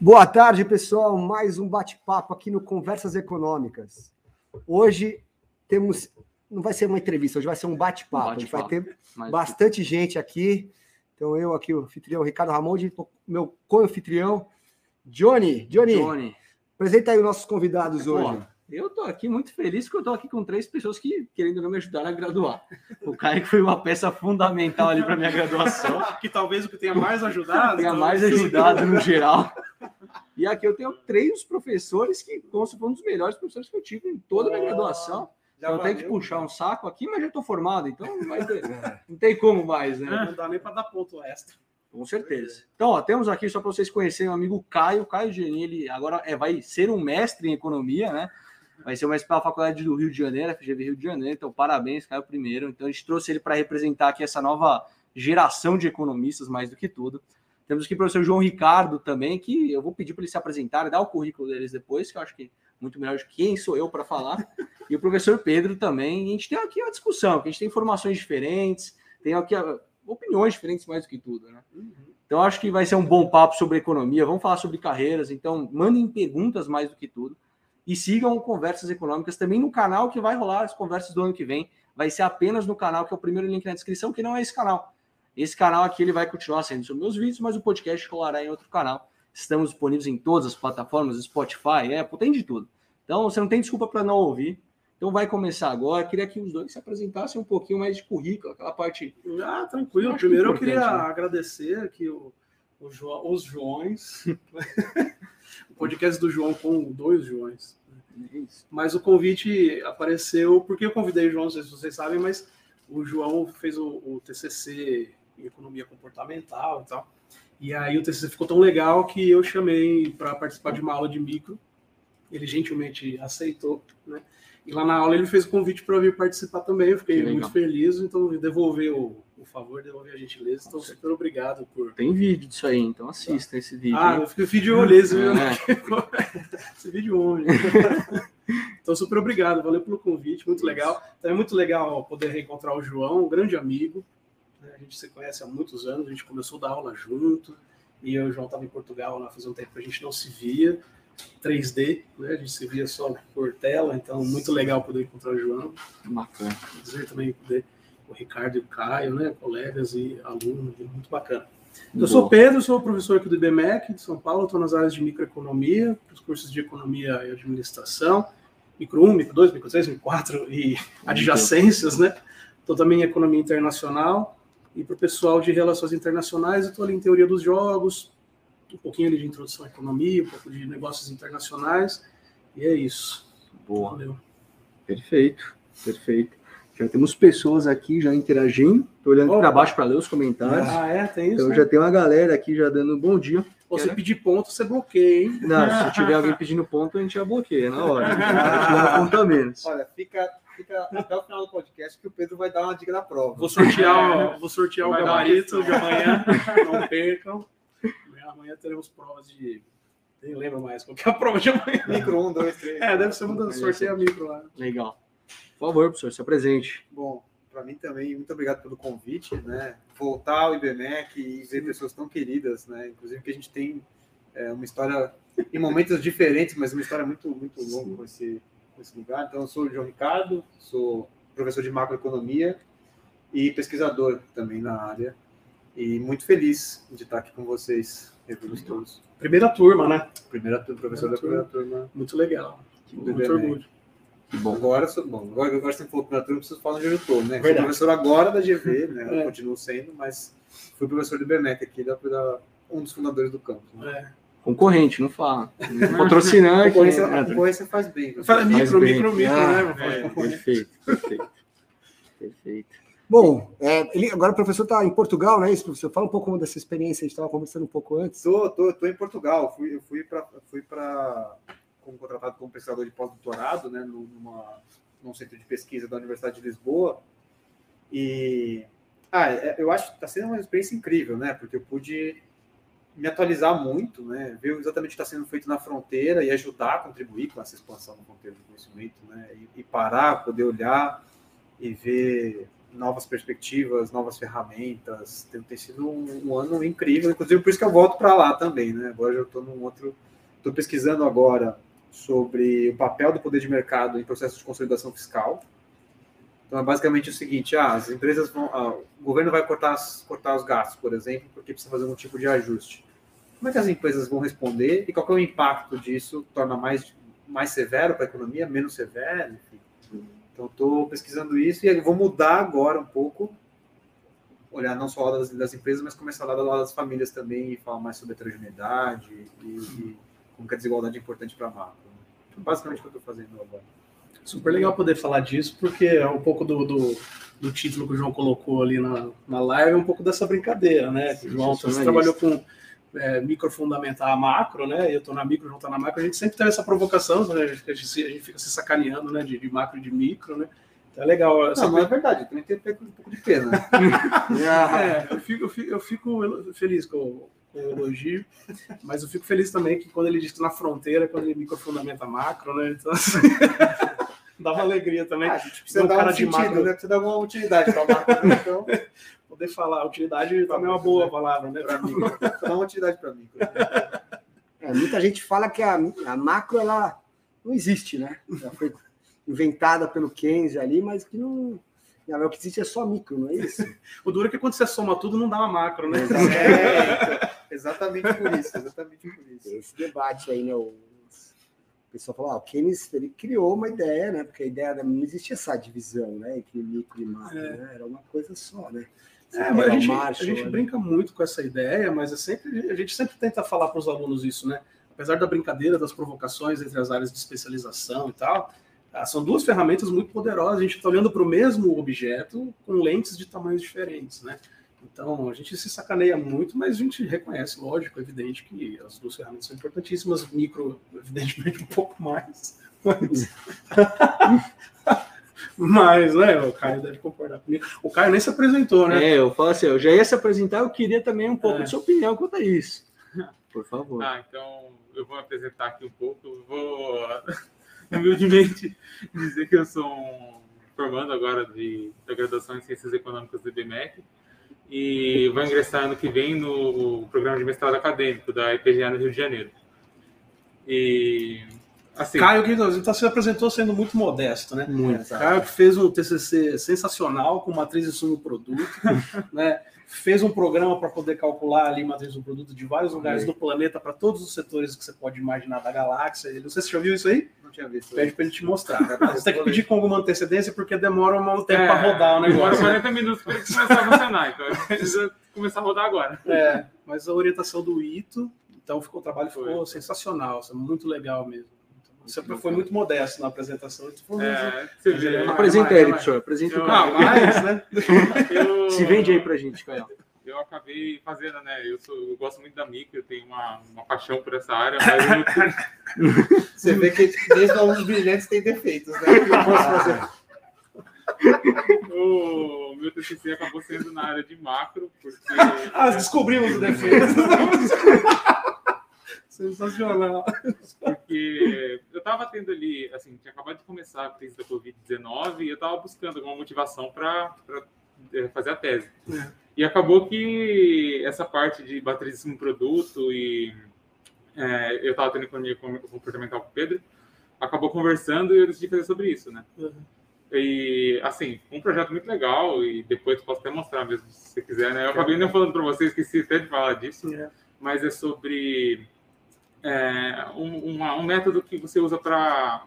Boa tarde, pessoal. Mais um bate-papo aqui no Conversas Econômicas. Hoje temos. Não vai ser uma entrevista, hoje vai ser um bate-papo. Um bate vai ter Mais bastante gente aqui. Então, eu aqui, o anfitrião Ricardo Ramonde, meu co-anfitrião, Johnny. Johnny, Johnny. apresenta aí os nossos convidados hoje. Eu estou aqui muito feliz porque eu estou aqui com três pessoas que querendo me ajudar a graduar. O Caio foi uma peça fundamental ali para minha graduação. que talvez o que tenha mais ajudado. Tenha mais ajudado no geral. E aqui eu tenho três professores que foram um dos melhores professores que eu tive em toda a minha graduação. Já eu tenho que puxar um saco aqui, mas já estou formado, então não, vai ter, não tem como mais, né? Não dá nem para dar ponto extra. Com certeza. Então, ó, temos aqui, só para vocês conhecerem, o amigo Caio. Caio Geni, ele agora é, vai ser um mestre em economia, né? Vai ser uma pela Faculdade do Rio de Janeiro, FGV Rio de Janeiro. Então, parabéns, Caio primeiro. Então, a gente trouxe ele para representar aqui essa nova geração de economistas, mais do que tudo. Temos aqui o professor João Ricardo também, que eu vou pedir para ele se apresentar e dar o currículo deles depois, que eu acho que é muito melhor de quem sou eu para falar. E o professor Pedro também. E a gente tem aqui uma discussão, que a gente tem informações diferentes, tem aqui opiniões diferentes mais do que tudo, né? Então, acho que vai ser um bom papo sobre economia. Vamos falar sobre carreiras. Então, mandem perguntas mais do que tudo. E sigam Conversas Econômicas também no canal que vai rolar as conversas do ano que vem. Vai ser apenas no canal, que é o primeiro link na descrição, que não é esse canal. Esse canal aqui ele vai continuar sendo sobre meus vídeos, mas o podcast rolará em outro canal. Estamos disponíveis em todas as plataformas, Spotify, Apple, tem de tudo. Então você não tem desculpa para não ouvir. Então vai começar agora. Queria que os dois se apresentassem um pouquinho mais de currículo, aquela parte. Ah, tranquilo. Primeiro eu queria né? agradecer aqui o, o jo, os Joões. o podcast do João com dois Joões. Mas o convite apareceu porque eu convidei o João, não sei se vocês sabem, mas o João fez o, o TCC em economia comportamental e tal. E aí o TCC ficou tão legal que eu chamei para participar de uma aula de micro. Ele gentilmente aceitou, né? E lá na aula ele fez o convite para vir participar também. Eu fiquei muito feliz, então o favor, devolver a gentileza. Então, super obrigado por. Tem vídeo disso aí, então assista tá. esse vídeo. Ah, eu fiquei vídeo olhês, viu? É. esse vídeo onde? então, super obrigado, valeu pelo convite, muito legal. Então, é muito legal poder reencontrar o João, um grande amigo. Né? A gente se conhece há muitos anos, a gente começou a dar aula junto. E eu e o João estava em Portugal lá faz um tempo a gente não se via. 3D, né? A gente se via só por tela, então muito legal poder encontrar o João. Bacana. Dizer também poder o Ricardo e o Caio, né? Colegas e alunos, muito bacana. Eu sou Pedro, sou professor aqui do IBMEC de São Paulo, estou nas áreas de microeconomia, os cursos de economia e administração, micro 1, micro 2, micro 3, micro 4 e adjacências, né? Estou também em economia internacional e para o pessoal de relações internacionais, estou ali em teoria dos jogos, um pouquinho ali de introdução à economia, um pouco de negócios internacionais, e é isso. Boa. Valeu. Perfeito, perfeito. Já temos pessoas aqui já interagindo. Estou olhando para baixo para ler os comentários. Ah, é? Tem isso? Então né? já tem uma galera aqui já dando um bom dia. Ou se pedir ponto, você bloqueia, hein? Não, se tiver alguém pedindo ponto, a gente já bloqueia na hora. A gente ponto menos. Olha, fica, fica até o final do podcast que o Pedro vai dar uma dica da prova. Vou sortear, vou sortear o gabarito de amanhã. Não percam amanhã teremos provas de. Nem lembro mais qual que é a prova de amanhã. Micro 1, 2, 3. É, deve ser uma das sorteia micro lá. Legal. Por favor, professor, se apresente. Bom, para mim também, muito obrigado pelo convite, né? Voltar ao IBMEC e ver pessoas tão queridas, né? Inclusive que a gente tem é, uma história em momentos diferentes, mas uma história muito, muito longa com esse, com esse lugar. Então, eu sou o João Ricardo, sou professor de macroeconomia e pesquisador também na área. E muito feliz de estar aqui com vocês Revimos todos. Primeira turma, né? Primeira turma, professor primeira da primeira turma. Muito legal. Muito orgulho. Que bom. Agora, bom, agora, agora você falou primeira turma, preciso falar onde eu estou, né? Verdade. Sou professor agora da GV, né? É. Continuo sendo, mas fui professor do BMEC aqui, da, da, um dos fundadores do campus. Né? É. Concorrente, não fala. Patrocinante. concorrência, a concorrência faz bem. Faz micro, micro, micro, ah, né? É, perfeito, perfeito. Perfeito. Bom, é, ele, agora o professor está em Portugal, não é isso, professor? Fala um pouco dessa experiência, a gente estava conversando um pouco antes. Estou tô, tô, tô, em Portugal, fui, eu fui para fui como contratado como pesquisador de pós-doutorado, né, numa, num centro de pesquisa da Universidade de Lisboa. E ah, é, eu acho que está sendo uma experiência incrível, né? Porque eu pude me atualizar muito, né? Ver exatamente o que está sendo feito na fronteira e ajudar a contribuir com essa expansão da fronteira do conhecimento, né? E, e parar, poder olhar e ver novas perspectivas, novas ferramentas. Tem, tem sido um, um, ano incrível, inclusive por isso que eu volto para lá também, né? Agora eu estou num outro, estou pesquisando agora sobre o papel do poder de mercado em processo de consolidação fiscal. Então é basicamente o seguinte: ah, as empresas vão, ah, o governo vai cortar, as, cortar os gastos, por exemplo, porque precisa fazer um tipo de ajuste. Como é que as empresas vão responder e qual é o impacto disso? Torna mais, mais severo para a economia, menos severo? Enfim. Então, estou pesquisando isso e vou mudar agora um pouco, olhar não só das, das empresas, mas começar a olhar das famílias também e falar mais sobre heterogeneidade e, e como que a desigualdade é importante para a macro. Então, basicamente, o que eu estou fazendo agora. Super legal poder falar disso, porque é um pouco do, do, do, título que o João colocou ali na, na live, é um pouco dessa brincadeira, né? Sim, João, você trabalhou com é, micro fundamentar a macro, né? Eu estou na micro, João está na macro. A gente sempre tem essa provocação, né? a, gente, a, gente, fica se sacaneando, né? De, de, macro e de micro, né? Então é legal. Não, não é verdade, também tem um pouco de pena. é, eu fico, eu fico, eu fico feliz com, com, o elogio, mas eu fico feliz também que quando ele diz que na fronteira, quando ele microfundamenta macro, né? Então, assim, dá uma alegria também. Ah, a gente precisa dar um cara sentido, de macro. né? Precisa dar alguma utilidade para macro, né? então poder falar. Utilidade também é uma boa palavra, né? Para mim. Dá uma utilidade para mim. É, muita gente fala que a, a macro ela não existe, né? Já foi inventada pelo Keynes ali, mas que não. O que existe é só micro, não é isso? o duro é que quando você soma tudo, não dá uma macro, né? É, exatamente por isso, exatamente por isso. Esse debate aí, né? O pessoal falou, ah, o Keynes ele criou uma ideia, né? Porque a ideia não existia essa divisão, né? Entre micro e macro, é. né? Era uma coisa só, né? É, mas a gente, Marshall, a gente né? brinca muito com essa ideia, mas é sempre, a gente sempre tenta falar para os alunos isso, né? Apesar da brincadeira, das provocações entre as áreas de especialização e tal, ah, são duas ferramentas muito poderosas. A gente está olhando para o mesmo objeto com lentes de tamanhos diferentes, né? Então, a gente se sacaneia muito, mas a gente reconhece, lógico, evidente, que as duas ferramentas são importantíssimas, micro, evidentemente, um pouco mais. Mas... Mas, né, o Caio deve concordar comigo. O Caio nem se apresentou, né? É, eu falo assim, eu já ia se apresentar, eu queria também um pouco é. de sua opinião quanto a isso. Por favor. Ah, então eu vou apresentar aqui um pouco. Vou humildemente dizer que eu sou um formando agora de, da graduação em Ciências Econômicas do IBMEC e vou ingressar ano que vem no programa de mestrado acadêmico da IPGA no Rio de Janeiro. E Assim, Caio que então, se apresentou sendo muito modesto, né? Muito. Caio que fez um TCC sensacional com matriz e sumo produto, né? Fez um programa para poder calcular ali matriz do produto de vários lugares do planeta para todos os setores que você pode imaginar da galáxia. Não sei se você já viu isso aí. Não tinha visto. Pede para ele te mostrar. Você tem que pedir com alguma antecedência porque demora um tempo é, para rodar o negócio. Demora 40 minutos para começar a funcionar, então precisa começar a rodar agora. É, mas a orientação do Ito, então ficou, o trabalho ficou foi. sensacional, muito legal mesmo. Você foi muito modesto na apresentação. Tipo, é, você vê. Apresenta ele, professor. Apresenta o cara. mais, né? Eu, Se vende aí pra gente, Caio. Eu acabei fazendo, né? Eu, sou, eu gosto muito da micro, eu tenho uma, uma paixão por essa área, mas Você vê que desde alunos brilhantes tem defeitos, né? Eu posso fazer. o meu TCC acabou sendo na área de macro, porque. Ah, descobrimos o defeito. Sensacional. Porque eu estava tendo ali, assim, tinha acabado de começar a crise da Covid-19 e eu estava buscando alguma motivação para é, fazer a tese. É. E acabou que essa parte de baterismo produto e é, eu estava tendo economia comportamental com o Pedro, acabou conversando e eu decidi fazer sobre isso, né? Uhum. E, assim, um projeto muito legal e depois posso até mostrar mesmo, se você quiser, né? Eu acabei não falando para vocês, esqueci até de falar disso, é. mas é sobre é, um, uma, um método que você usa para,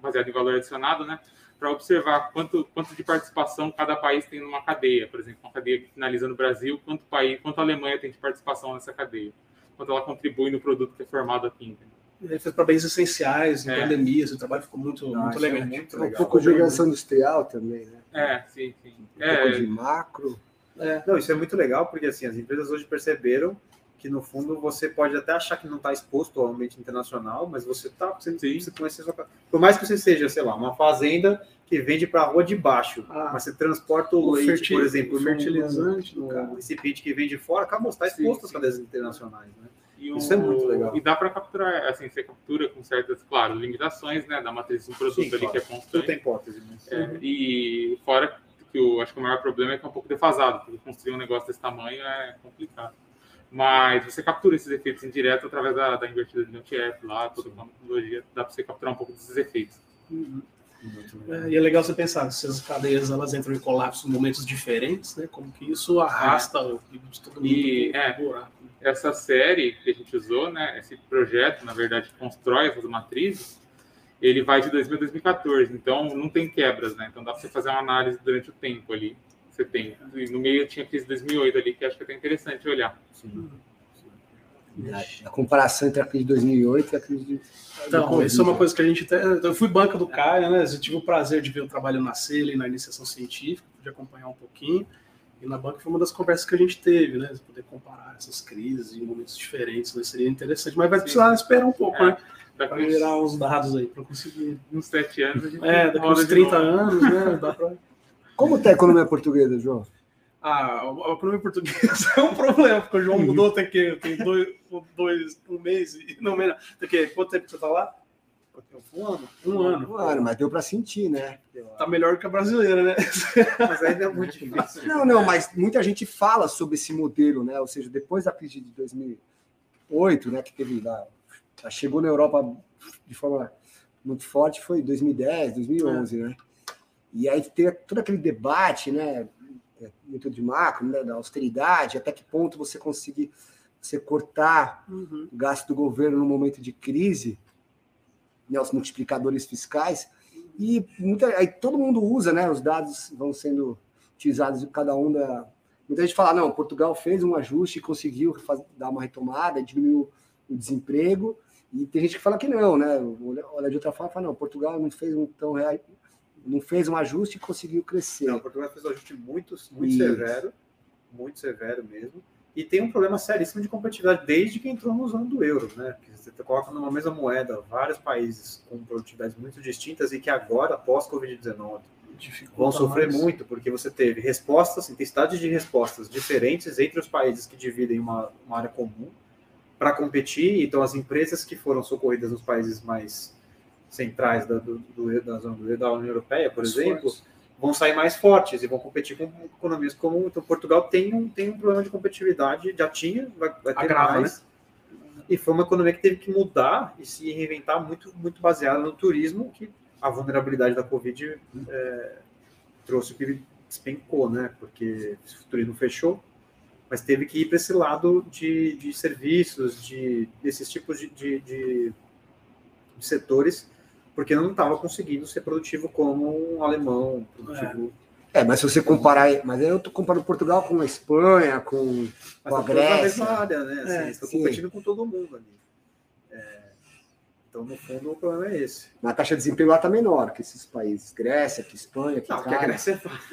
baseado em valor adicionado, né? Para observar quanto, quanto de participação cada país tem numa cadeia, por exemplo, uma cadeia que finaliza no Brasil, quanto, país, quanto a Alemanha tem de participação nessa cadeia, quanto ela contribui no produto que é formado aqui. Entendeu? Ele fez para bens essenciais, em é. pandemia, trabalho ficou muito, Não, muito legal. É muito legal. Um pouco de obrigação industrial também, né? É, sim, sim. Um é. pouco de macro. É. Não, isso é muito legal, porque assim, as empresas hoje perceberam que no fundo você pode até achar que não está exposto ao ambiente internacional, mas você está, você, você conhece sua... por mais que você seja, sei lá, uma fazenda que vende para a rua de baixo, ah, mas você transporta o, o leite, fertil... por exemplo, o fertilizante, no, no, recipiente que vem de fora, acabou, está exposto às cadeias internacionais, né? O, Isso é muito legal. E dá para capturar, assim, você captura com certas, claro, limitações, né, da matriz do produto Sim, ali claro. que é constante. Tudo tem hipótese. Mas... É, e fora que eu acho que o maior problema é que é um pouco defasado, porque construir um negócio desse tamanho é complicado. Mas você captura esses efeitos indiretos através da, da invertida de NTF lá, toda a metodologia, dá para você capturar um pouco desses efeitos. Uhum. É, e é legal você pensar se as cadeias elas entram em colapso em momentos diferentes, né? Como que isso arrasta é. o PIB de todo mundo. E, é, buraco, essa série que a gente usou, né? Esse projeto, na verdade, constrói essas matrizes. Ele vai de 2000 a 2014, então não tem quebras, né? Então dá para você fazer uma análise durante o tempo ali você tem. No meio tinha a crise de 2008 ali, que acho que é até interessante olhar. Sim. A, comparação entre a crise de 2008 e a crise de. Então, isso é uma coisa que a gente. Eu fui banca do Caio, né? Eu tive o prazer de ver o trabalho nascer ali na iniciação científica, de acompanhar um pouquinho. E na banca foi uma das conversas que a gente teve, né? Poder comparar essas crises em momentos diferentes, né? Seria interessante, mas vai precisar Sim. esperar um pouco, é. né? Para virar uns dados aí, para conseguir. Uns sete anos. A gente é, daqui uns 30 anos, né? Dá para. Como está a economia portuguesa, João? Ah, a economia portuguesa é um problema, porque o João mudou tem que tem dois, dois, um mês e não menos. Tem que, quanto tempo você está lá? Um ano. Um ano. Um ano, mas deu para sentir, né? Tá melhor que a brasileira, né? Mas ainda é muito difícil. Não, não, mas muita gente fala sobre esse modelo, né? Ou seja, depois da crise de 2008, né, que teve lá, chegou na Europa de forma muito forte, foi 2010, 2011, é. né? E aí tem todo aquele debate, né, muito de macro, né, da austeridade, até que ponto você conseguir você cortar uhum. o gasto do governo no momento de crise, né, os multiplicadores fiscais, e muita, aí todo mundo usa, né, os dados vão sendo utilizados cada um da... Muita gente fala, não, Portugal fez um ajuste e conseguiu fazer, dar uma retomada, diminuiu o desemprego, e tem gente que fala que não, né, olha de outra forma, fala, não, Portugal não fez um tão não fez um ajuste e conseguiu crescer. Não, Portugal fez um ajuste muito, muito severo, muito severo mesmo. E tem um problema seríssimo de competitividade desde que entrou no zona do euro, né? você coloca numa mesma moeda vários países com produtividades muito distintas e que agora, após Covid-19, vão sofrer mais. muito, porque você teve respostas, intensidades de respostas diferentes entre os países que dividem uma, uma área comum para competir. Então, as empresas que foram socorridas nos países mais centrais da, do, do, da zona da União Europeia, por exemplo, vão sair mais fortes e vão competir com economias como então Portugal tem um tem um problema de competitividade já tinha vai, vai ter Agrava, mais né? e foi uma economia que teve que mudar e se reinventar muito muito baseada no turismo que a vulnerabilidade da Covid é, trouxe o que despencou, né? Porque o turismo fechou, mas teve que ir para esse lado de, de serviços, de desses tipos de, de, de setores porque não estava conseguindo ser produtivo como um alemão produtivo. É. é mas se você comparar, mas eu estou comparando Portugal com a Espanha, com, com a Grécia. Na mesma área, né? Assim, é, estão competindo com todo mundo ali. É, então, no fundo, o problema é esse. Mas a taxa de desemprego lá está menor que esses países. Grécia, que Espanha, que Não, Itália. que a Grécia é fácil.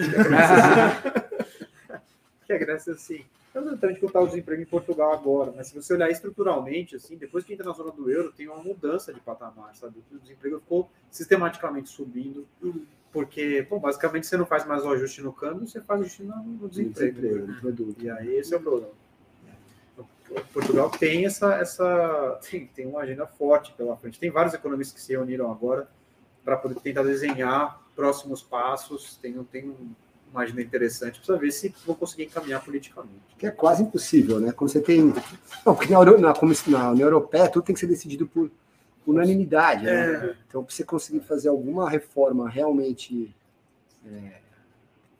que a Grécia, sim. Não estou contar o desemprego em Portugal agora, mas se você olhar estruturalmente, assim, depois que entra na zona do euro, tem uma mudança de patamar, sabe? O desemprego ficou sistematicamente subindo, porque, bom, basicamente você não faz mais o ajuste no câmbio, você faz o ajuste no, no desemprego. desemprego e aí esse é o problema. Portugal tem essa, essa tem, tem uma agenda forte pela frente. Tem vários economistas que se reuniram agora para poder tentar desenhar próximos passos. Tem, tem um uma agenda interessante, precisa ver se vão conseguir encaminhar politicamente. Que é quase impossível, né? Quando você tem. Não, porque na, na, na União Europeia tudo tem que ser decidido por unanimidade, né? É. Então, para você conseguir fazer alguma reforma realmente. É...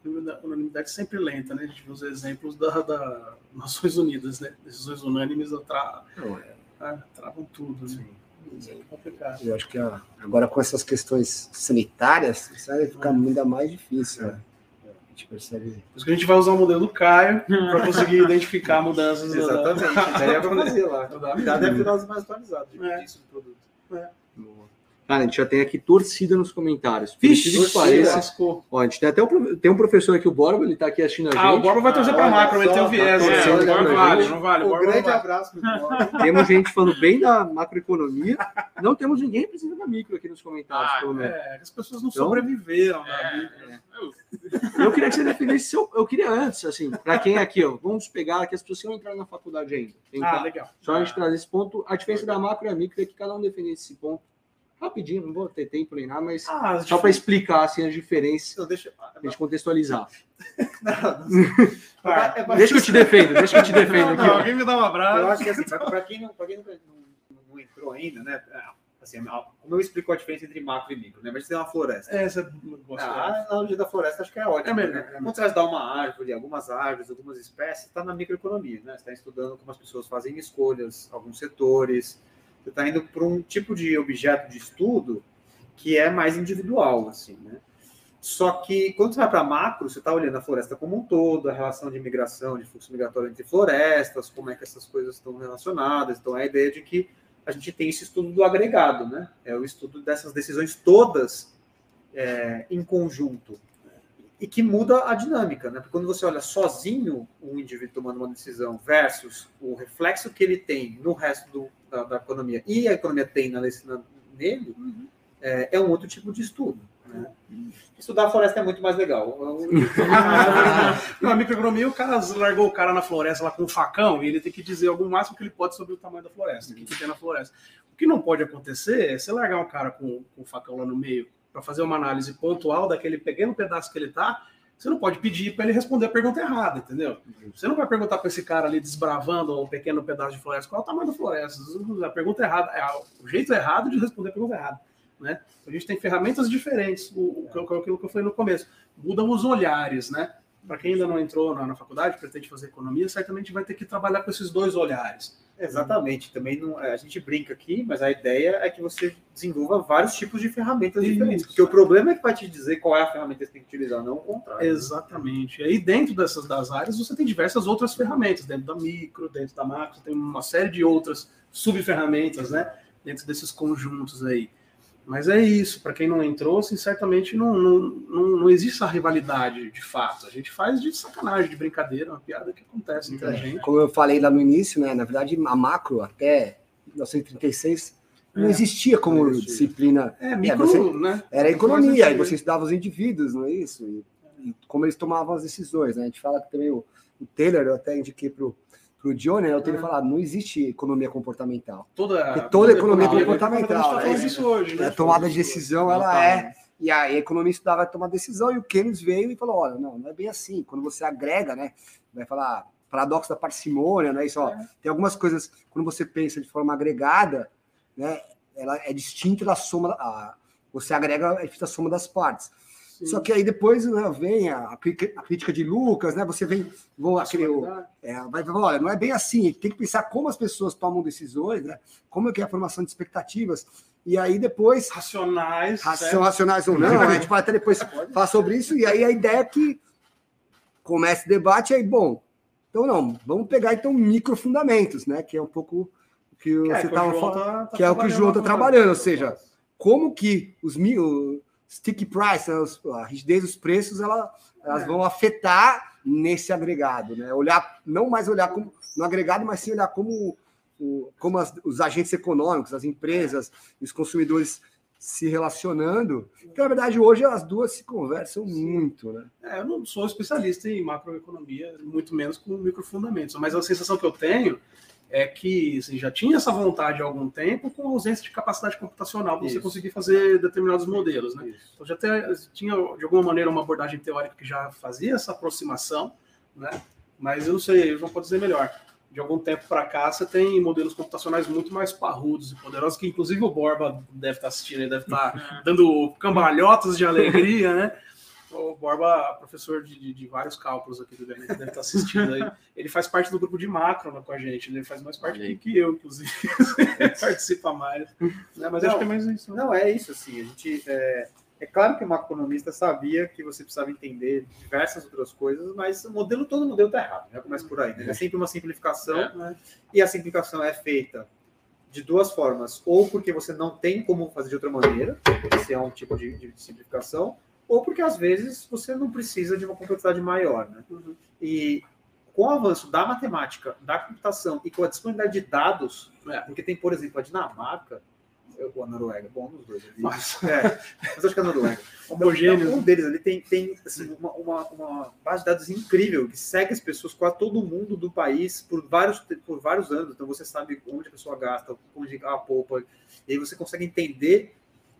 A unanimidade sempre lenta, né? A gente vê os exemplos da, da Nações Unidas, né? Decisões unânimes tra... é. é. travam tudo, né? É complicado. Eu acho que agora com essas questões sanitárias, isso vai ficar é. ainda mais difícil. Né? Gente percebe. Por isso que a gente vai usar o modelo do Caio para conseguir identificar mudanças. Exatamente. Daí é para fazer lá. Os mais atualizados é. de produto. É. Cara, a gente já tem aqui torcida nos comentários. Vixe, que pareça. Ó, a gente tem até um, tem um professor aqui, o Borba, ele está aqui assistindo a gente. Ah, o Borba vai torcer ah, para a macro, vai ter o viés. Tá é, não vale, não vale. Um grande abraço pro Temos gente falando bem da macroeconomia. Não temos ninguém precisando da micro aqui nos comentários, ah, pelo menos. É, as pessoas não então, sobreviveram. É, é. Eu queria que você definisse, eu, eu queria antes, assim, para quem aqui, ó, vamos pegar que as pessoas que vão entrar na faculdade ainda. Tentar, ah, legal. Só a gente trazer esse ponto. A diferença da macro e a micro é que cada um definisse esse ponto rapidinho, não vou ter tempo nem nada, mas ah, só para explicar assim, as diferenças, então, deixa, eu contextualizar. não, não, ah, deixa que eu te defendo, deixa que eu te defendo aqui. alguém me dá um abraço. Eu acho que assim, para quem, não, quem não, não, entrou ainda, né? Assim, como eu explico a diferença entre macro e micro, né? Mas você tem uma floresta. É, essa ah, a analogia da floresta acho que é ótima. É mesmo, né? é Quando você vai dar uma árvore, algumas árvores, algumas espécies, está na microeconomia, né? Você está estudando como as pessoas fazem escolhas, alguns setores. Você está indo para um tipo de objeto de estudo que é mais individual, assim, né? Só que quando você vai para macro, você está olhando a floresta como um todo, a relação de migração, de fluxo migratório entre florestas, como é que essas coisas estão relacionadas. Então, é a ideia de que a gente tem esse estudo do agregado, né? É o estudo dessas decisões todas é, em conjunto e que muda a dinâmica, né? Porque quando você olha sozinho um indivíduo tomando uma decisão versus o reflexo que ele tem no resto do, da, da, economia e a economia tem na, na nele, uhum. é, é, um outro tipo de estudo. Né? Estudar a floresta é muito mais legal. na microeconomia, o cara largou o cara na floresta lá com um facão e ele tem que dizer algum máximo que ele pode sobre o tamanho da floresta, o que, que tem na floresta. O que não pode acontecer é você largar um cara com, com um facão lá no meio para fazer uma análise pontual daquele pequeno pedaço que ele está, você não pode pedir para ele responder a pergunta errada, entendeu? Você não vai perguntar para esse cara ali desbravando um pequeno pedaço de floresta qual é o tamanho da floresta. A pergunta errada é o jeito errado de responder a pergunta errada. Né? A gente tem ferramentas diferentes, o, o, aquilo que eu falei no começo. Mudam os olhares, né? Para quem ainda não entrou na, na faculdade, pretende fazer economia, certamente vai ter que trabalhar com esses dois olhares. Exatamente. Também não, a gente brinca aqui, mas a ideia é que você desenvolva vários tipos de ferramentas Isso. diferentes. Porque o problema é que vai te dizer qual é a ferramenta que você tem que utilizar, não o contrário. Exatamente. E aí, dentro dessas das áreas, você tem diversas outras ferramentas, dentro da micro, dentro da macro, tem uma série de outras subferramentas, né? Dentro desses conjuntos aí. Mas é isso, para quem não entrou, assim, certamente não, não, não, não, existe essa rivalidade de fato. A gente faz de sacanagem, de brincadeira, uma piada que acontece entre é. a gente. Como eu falei lá no início, né? Na verdade, a macro até 1936 não é, existia como existia. disciplina. É, micro, é, você, né? Era economia, aí você estudava os indivíduos, não é isso? E, e, como eles tomavam as decisões, né? A gente fala que também o, o Taylor, eu até indiquei para o para o Johnny, eu tenho que falar, não existe economia comportamental. Toda, toda, toda economia comportamental. É, isso hoje, né? A tomada de decisão, ela é. E a economia estudava tomar decisão, e o Keynes veio e falou: olha, não, não é bem assim. Quando você agrega, né? Vai falar paradoxo da parcimônia, né? Isso, ó, é. tem algumas coisas, quando você pensa de forma agregada, né? Ela é distinta da soma. A, você agrega é a soma das partes. Só que aí depois né, vem a, a, crítica de Lucas, né? Você vem, vou, aquele, é, vai falar, olha, não é bem assim, tem que pensar como as pessoas tomam decisões, né? Como é que é a formação de expectativas. E aí depois. Racionais. São racionais ou não, a gente pode até depois falar sobre isso, e aí a ideia é que comece o debate aí, bom, então não, vamos pegar então microfundamentos, né? Que é um pouco o que, que você estava falando, tá, tá que é o que o João está trabalhando, ou seja, como que os mil stick price, a rigidez dos preços, ela, elas é. vão afetar nesse agregado, né? Olhar, não mais olhar como no agregado, mas sim olhar como, como as, os agentes econômicos, as empresas, os consumidores se relacionando. Porque, na verdade, hoje as duas se conversam muito, né? É, eu não sou especialista em macroeconomia, muito menos com microfundamentos, mas a sensação que eu tenho é que assim, já tinha essa vontade há algum tempo com ausência de capacidade computacional para você conseguir fazer determinados modelos. Né? Então já tinha, de alguma maneira, uma abordagem teórica que já fazia essa aproximação, né? mas eu não sei, eu não posso dizer melhor. De algum tempo para cá, você tem modelos computacionais muito mais parrudos e poderosos, que inclusive o Borba deve estar assistindo, ele deve estar dando cambalhotas de alegria, né? O Borba, professor de, de, de, vários cálculos aqui do Gabinete, deve estar assistindo aí. Ele faz parte do grupo de macro né, com a gente, né? ele faz mais parte que, que eu, inclusive. participa mais. Né? Mas não, acho que é mais isso. Né? Não, é isso, assim. A gente, é, é claro que o macroeconomista sabia que você precisava entender diversas outras coisas, mas o modelo, todo modelo está errado, né? Começa por aí. Né? É sempre uma simplificação, é. né? e a simplificação é feita de duas formas. Ou porque você não tem como fazer de outra maneira, esse é um tipo de, de simplificação, ou porque às vezes você não precisa de uma complexidade maior. Né? Uhum. E com o avanço da matemática, da computação e com a disponibilidade de dados, é, porque tem, por exemplo, a Dinamarca, ou a Noruega, bom, nos dois. Ali, mas, é, mas acho que a Noruega. Um, um deles ali tem, tem assim, uma, uma, uma, base de dados incrível que segue as pessoas, quase todo mundo do país, por vários, por vários anos. Então você sabe onde a pessoa gasta, onde a poupa, e aí você consegue entender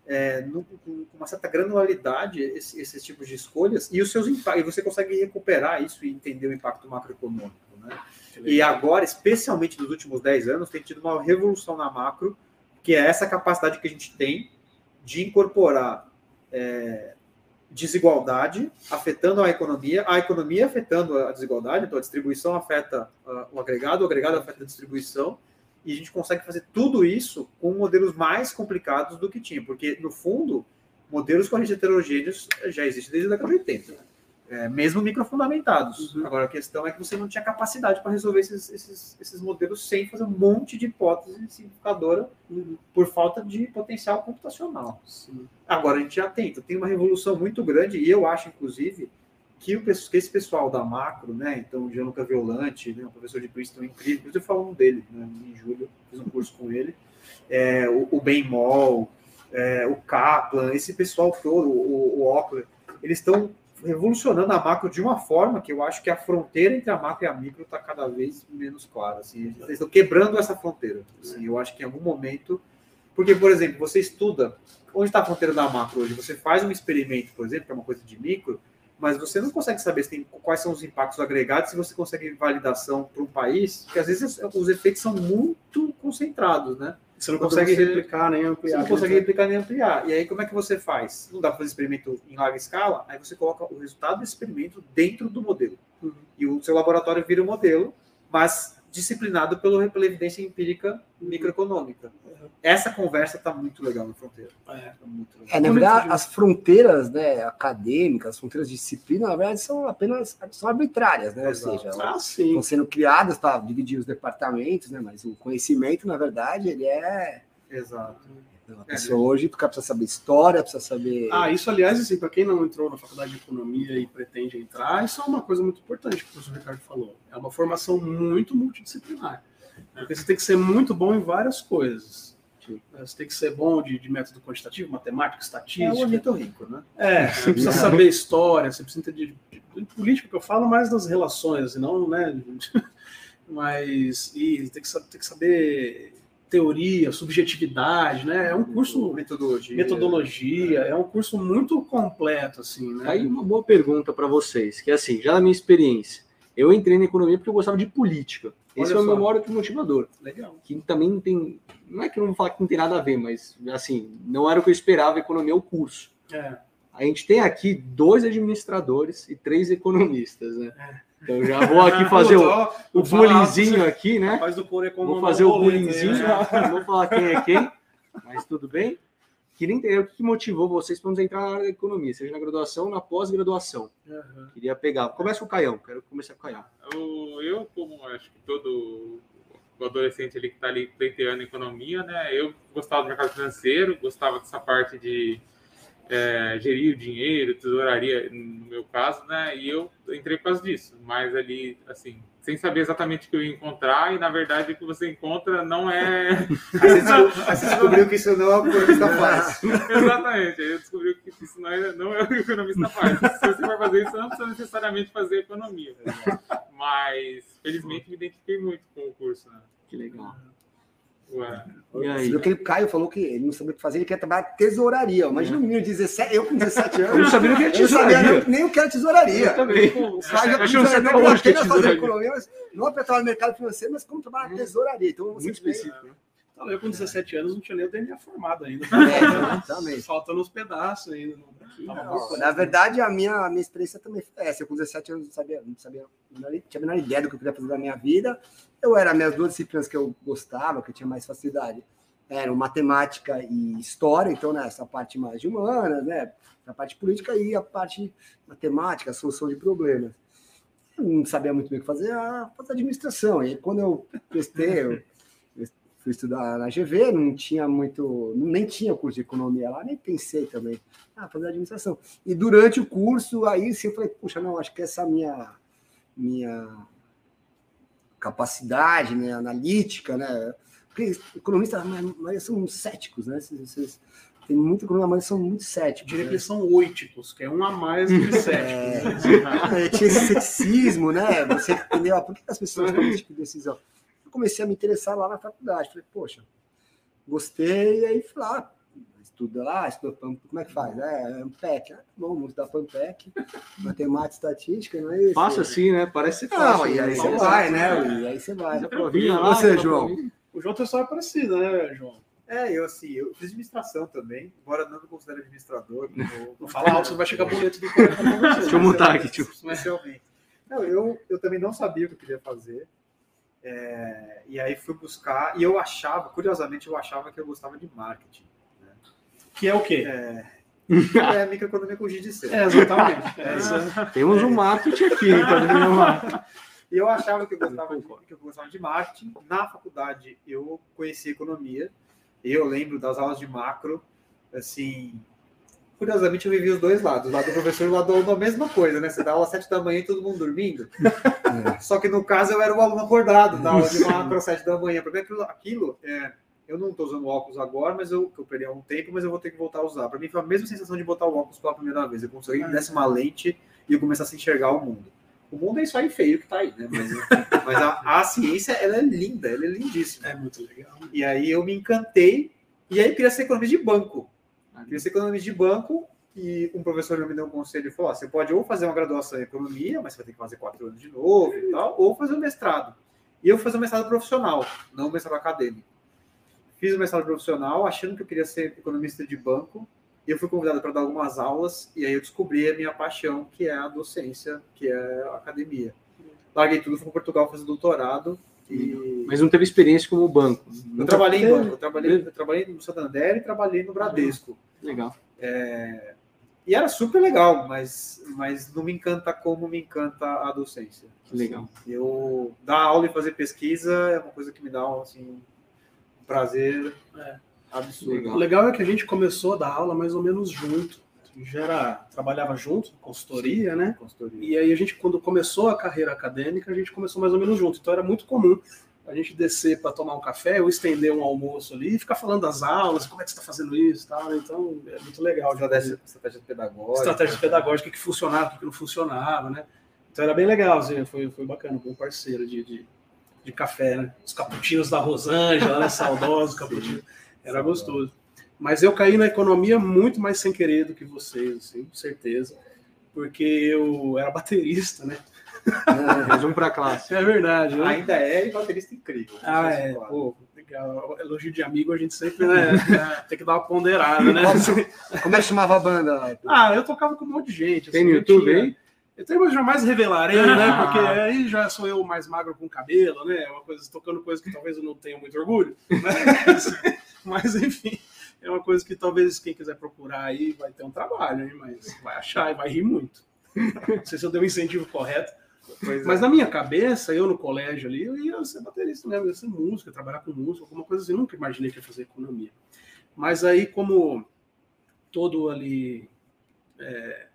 é, no, com uma certa granularidade esse, esses tipos de escolhas e os seus e você consegue recuperar isso e entender o impacto macroeconômico. Né? E agora, especialmente nos últimos 10 anos, tem tido uma revolução na macro, que é essa capacidade que a gente tem de incorporar é, desigualdade afetando a economia, a economia afetando a desigualdade, então a distribuição afeta uh, o agregado, o agregado afeta a distribuição, e a gente consegue fazer tudo isso com modelos mais complicados do que tinha, porque, no fundo, modelos correntes heterogêneos já existem desde a década de 80 é, mesmo microfundamentados. Uhum. Agora, a questão é que você não tinha capacidade para resolver esses, esses, esses, modelos sem fazer um monte de hipótese simplificadora uhum. por falta de potencial computacional. Sim. Agora, a gente já tem. Então, tem uma revolução muito grande, e eu acho, inclusive, que, o, que esse pessoal da macro, né, então, o Gianluca Violante, né, um professor de Princeton incrível, eu falando dele né, em julho, fiz um curso com ele, é, o, o Ben Moll, é, o Kaplan, esse pessoal todo, o, o Ockler, eles estão revolucionando a macro de uma forma que eu acho que a fronteira entre a macro e a micro está cada vez menos clara. Assim, eles estão quebrando essa fronteira. Assim, eu acho que em algum momento. Porque, por exemplo, você estuda onde está a fronteira da macro hoje. Você faz um experimento, por exemplo, que é uma coisa de micro, mas você não consegue saber tem, quais são os impactos agregados se você consegue validação para um país, porque às vezes os efeitos são muito concentrados, né? Você não consegue replicar nem ampliar. Você não consegue replicar nem ampliar. E aí, como é que você faz? Não dá para fazer experimento em larga escala, aí você coloca o resultado do experimento dentro do modelo. Uhum. E o seu laboratório vira o modelo, mas disciplinado pela, pela evidência empírica microeconômica. Uhum. Essa conversa está muito legal na fronteira. É, tá é na verdade, as fronteiras né, acadêmicas, as fronteiras de disciplina, na verdade, são apenas são arbitrárias, né? Exato. Ou seja, ah, estão sendo criadas para dividir os departamentos, né? mas o conhecimento, na verdade, ele é. Exato. Pessoa é, hoje precisa saber história, precisa saber. Ah, isso, aliás, assim, para quem não entrou na faculdade de economia e pretende entrar, isso é uma coisa muito importante que o professor Ricardo falou. É uma formação muito multidisciplinar. Porque você tem que ser muito bom em várias coisas. Você tem que ser bom de, de método quantitativo, matemática, estatística. É um ornitorrinco, né? É, você precisa saber história, você precisa entender de, de, de política, que eu falo mais das relações, e não, né? Mas e tem que, tem que saber teoria, subjetividade, né? É um curso metodologia, metodologia é um curso muito completo, assim, né? Aí uma boa pergunta para vocês, que é assim, já na minha experiência, eu entrei na economia porque eu gostava de política. Esse Olha é o meu maior motivador. Legal. Que também não tem, não é que eu não vou falar que não tem nada a ver, mas assim, não era o que eu esperava, economia é o curso. É. A gente tem aqui dois administradores e três economistas, né? É. Então já vou aqui fazer o, o bullyingzinho aqui, né? Faz do vou fazer o bullyingzinho, né? vou falar quem é quem, mas tudo bem. Queria entender o que motivou vocês para entrar na área da economia, seja na graduação ou na pós-graduação. Uhum. Queria pegar. Começa com o Caião, quero começar com o Caião. Eu, eu, como acho que todo adolescente ali que está ali pleiteando economia, né? Eu gostava do mercado financeiro, gostava dessa parte de é, gerir o dinheiro, tesouraria, no meu caso, né? E eu entrei por causa disso, mas ali, assim, sem saber exatamente o que eu ia encontrar, e na verdade o que você encontra não é. Aí você descobriu que isso não é o que o economista faz. Exatamente, aí eu descobri que isso não é, não é o que o economista faz. Se você vai fazer isso, não precisa necessariamente fazer economia. Mas, felizmente, me identifiquei muito com o curso, né? Que legal. Ué. E aí? que o Caio falou que ele não sabia o que fazer, ele quer trabalhar tesouraria. Imagina um menino de 17, eu com 17 anos. Eu não sabia o que era tesouraria. Eu sabia, nem o que era tesouraria. Eu também. Caio já tinha saber hoje que é tesouraria. Economia, mas não apertar no mercado financeiro, mas como trabalhar na tesouraria. Então, Muito específico. Então, eu com 17 anos não tinha nem o DNA formado ainda. É. Faltando uns pedaços ainda. Não, na verdade, a minha, a minha experiência também foi essa. Eu com 17 anos não sabia, não sabia, não tinha a menor ideia do que eu queria fazer da minha vida. Eu era minhas duas disciplinas que eu gostava, que eu tinha mais facilidade, eram matemática e história, então né, essa parte mais de humanas, né, a parte política e a parte matemática, a solução de problemas. Eu não sabia muito bem o que fazer, a fazer administração. E quando eu prestei, eu fui estudar na GV, não tinha muito, nem tinha curso de economia lá, nem pensei também, ah, fazer administração. E durante o curso, aí sim eu falei, puxa, não, acho que essa minha, minha capacidade né, analítica, né? Porque economistas, mas são céticos, né? Vocês, tem muito economia, mas são muito céticos. Diria né? que eles são oiticos, que é um a mais do que céticos. É, tinha esse ceticismo, né? Você entendeu? Ah, por que as pessoas tomam esse tipo de decisão? Comecei a me interessar lá na faculdade. Falei, poxa, gostei, e aí falei, ah, estuda lá, estuda como é que faz? É, é PEC. Ah, tá bom, vamos estudar PAMPEC, matemática, estatística, não é isso? Passa assim, né? Parece ser fácil. Não, e aí você vai, né? E aí você vai. E você, João? O João tem história parecida, né, João? É, eu assim, eu fiz administração também, embora não me considere administrador. Não, não fala alto, você vai chegar boleto do Deixa eu mutar aqui, tio. Especialmente. Não, eu, eu também não sabia o que eu queria fazer. É, e aí fui buscar, e eu achava, curiosamente, eu achava que eu gostava de marketing. Né? Que é o quê? É, é microeconomia com giz de. É, exatamente. É, Temos um marketing aqui, então. E eu achava que eu, gostava de, que eu gostava de marketing. Na faculdade, eu conheci economia. Eu lembro das aulas de macro, assim, curiosamente eu vivi os dois lados, o lado do professor e o lado do aluno, a mesma coisa, né? Você dá aula às sete da manhã e todo mundo dormindo. É. Só que no caso eu era o aluno acordado, da aula de macro às sete da manhã. Para mim aquilo, aquilo é, eu não estou usando óculos agora, mas eu, eu perdi há um tempo, mas eu vou ter que voltar a usar. Para mim foi a mesma sensação de botar o óculos pela primeira vez. Eu consegui desse uma lente e eu começar a se enxergar o mundo. O mundo é isso aí feio que tá aí, né? Mas, mas a, a ciência, ela é linda, ela é lindíssima. É muito legal. E aí eu me encantei e aí queria ser economista de banco. Queria ser economista de banco e um professor me deu um conselho e falou: você pode ou fazer uma graduação em economia, mas você vai ter que fazer quatro anos de novo e tal, ou fazer um mestrado. E eu fazer um mestrado profissional, não um mestrado acadêmico. Fiz o um mestrado profissional achando que eu queria ser economista de banco. E eu fui convidado para dar algumas aulas, e aí eu descobri a minha paixão, que é a docência, que é a academia. Larguei tudo, fui para Portugal fazer doutorado, e... Mas não teve experiência como banco? Eu trabalhei em banco, eu trabalhei, eu trabalhei no Santander e trabalhei no Bradesco. Legal. É... E era super legal, mas, mas não me encanta como me encanta a docência. Que legal. Eu dar aula e fazer pesquisa é uma coisa que me dá assim, um prazer é. absurdo. Legal. O legal é que a gente começou a dar aula mais ou menos junto. Já era, trabalhava junto, consultoria, né? Consultoria. E aí a gente, quando começou a carreira acadêmica, a gente começou mais ou menos junto. Então era muito comum a gente descer para tomar um café ou estender um almoço ali e ficar falando das aulas, como é que você está fazendo isso, tal. Então é muito legal. Estratégia, estratégia pedagógica. Estratégia pedagógica, o que funcionava, o que não funcionava, né? Então era bem legal, assim, foi, foi bacana, bom parceiro de, de, de café, né? Os caputinos da Rosângela, né? Saudosos caputinos. Era gostoso. Mas eu caí na economia muito mais sem querer do que vocês, assim, com certeza. Porque eu era baterista, né? É, resumo para classe. É verdade. Né? Ainda é e baterista incrível. Ah, é. Pô, legal. Elogio de amigo a gente sempre né, tem que dar uma ponderada, né? Como é que chamava a banda? Ah, eu tocava com um monte de gente. Tem assim, no YouTube tinha... aí? Eu tenho, mas jamais revelarei, né? ah. né? Porque aí já sou eu mais magro com cabelo, né? Uma coisa, tocando coisa que talvez eu não tenha muito orgulho. Mas, mas enfim, é uma coisa que talvez quem quiser procurar aí vai ter um trabalho, hein? mas vai achar e vai rir muito. Não sei se eu dei o incentivo correto. Pois Mas é. na minha cabeça, eu no colégio ali, eu ia ser baterista mesmo, ia ser música, trabalhar com música, alguma coisa assim. Nunca imaginei que ia fazer economia. Mas aí, como todo ali é,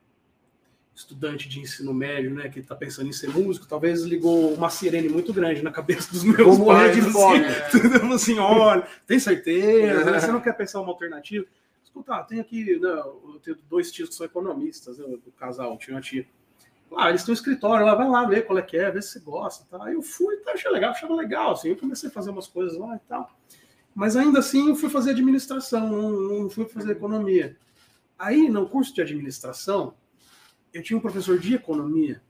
estudante de ensino médio, né, que está pensando em ser músico, talvez ligou uma sirene muito grande na cabeça dos meus Vou pais. de fome. Assim, assim, olha, tem certeza? Você não quer pensar uma alternativa? Escuta, tem aqui, não, né, eu tenho dois tios que são economistas, né, do casal, tinha uma tia ah, eles têm um escritório lá, vai lá ver qual é que é, ver se você gosta. Tá? Aí eu fui, tá, achei legal, achava legal, assim, eu comecei a fazer umas coisas lá e tal. Mas ainda assim eu fui fazer administração, não, não fui fazer economia. Aí, no curso de administração, eu tinha um professor de economia,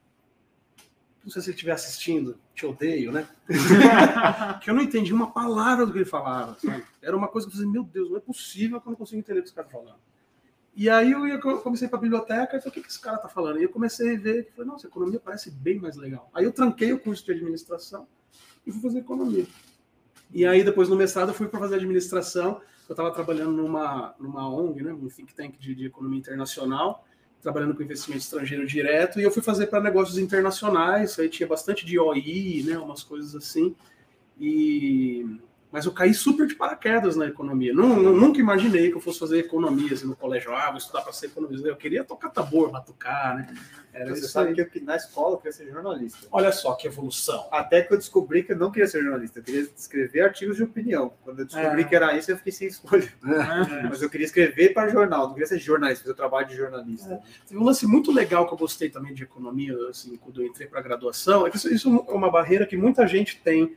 não sei se ele estiver assistindo, te odeio, né? que eu não entendi uma palavra do que ele falava. Sabe? Era uma coisa que eu falei, meu Deus, não é possível que eu não consigo entender o que esse cara falando. E aí eu, ia, comecei para a biblioteca e falei, o que, que esse cara está falando? E eu comecei a ver, falei, nossa, economia parece bem mais legal. Aí eu tranquei o curso de administração e fui fazer economia. E aí depois no mestrado eu fui para fazer administração. Eu estava trabalhando numa, numa ONG, né, um think tank de, de economia internacional, trabalhando com investimento estrangeiro direto, e eu fui fazer para negócios internacionais, aí tinha bastante de OI, né, umas coisas assim. E mas eu caí super de paraquedas na economia. Não, não, nunca imaginei que eu fosse fazer economia assim, no colégio. Ah, vou estudar para ser economista. Eu queria tocar tambor, batucar, né? Era Você sabe aí. que eu, na escola eu queria ser jornalista. Olha só que evolução. Até que eu descobri que eu não queria ser jornalista. Eu queria escrever artigos de opinião. Quando eu descobri é. que era isso, eu fiquei sem escolha. É. Mas eu queria escrever para jornal, não queria ser jornalista, fazer o trabalho de jornalista. É. Teve um lance muito legal que eu gostei também de economia, assim, quando eu entrei para a graduação, é que isso é uma barreira que muita gente tem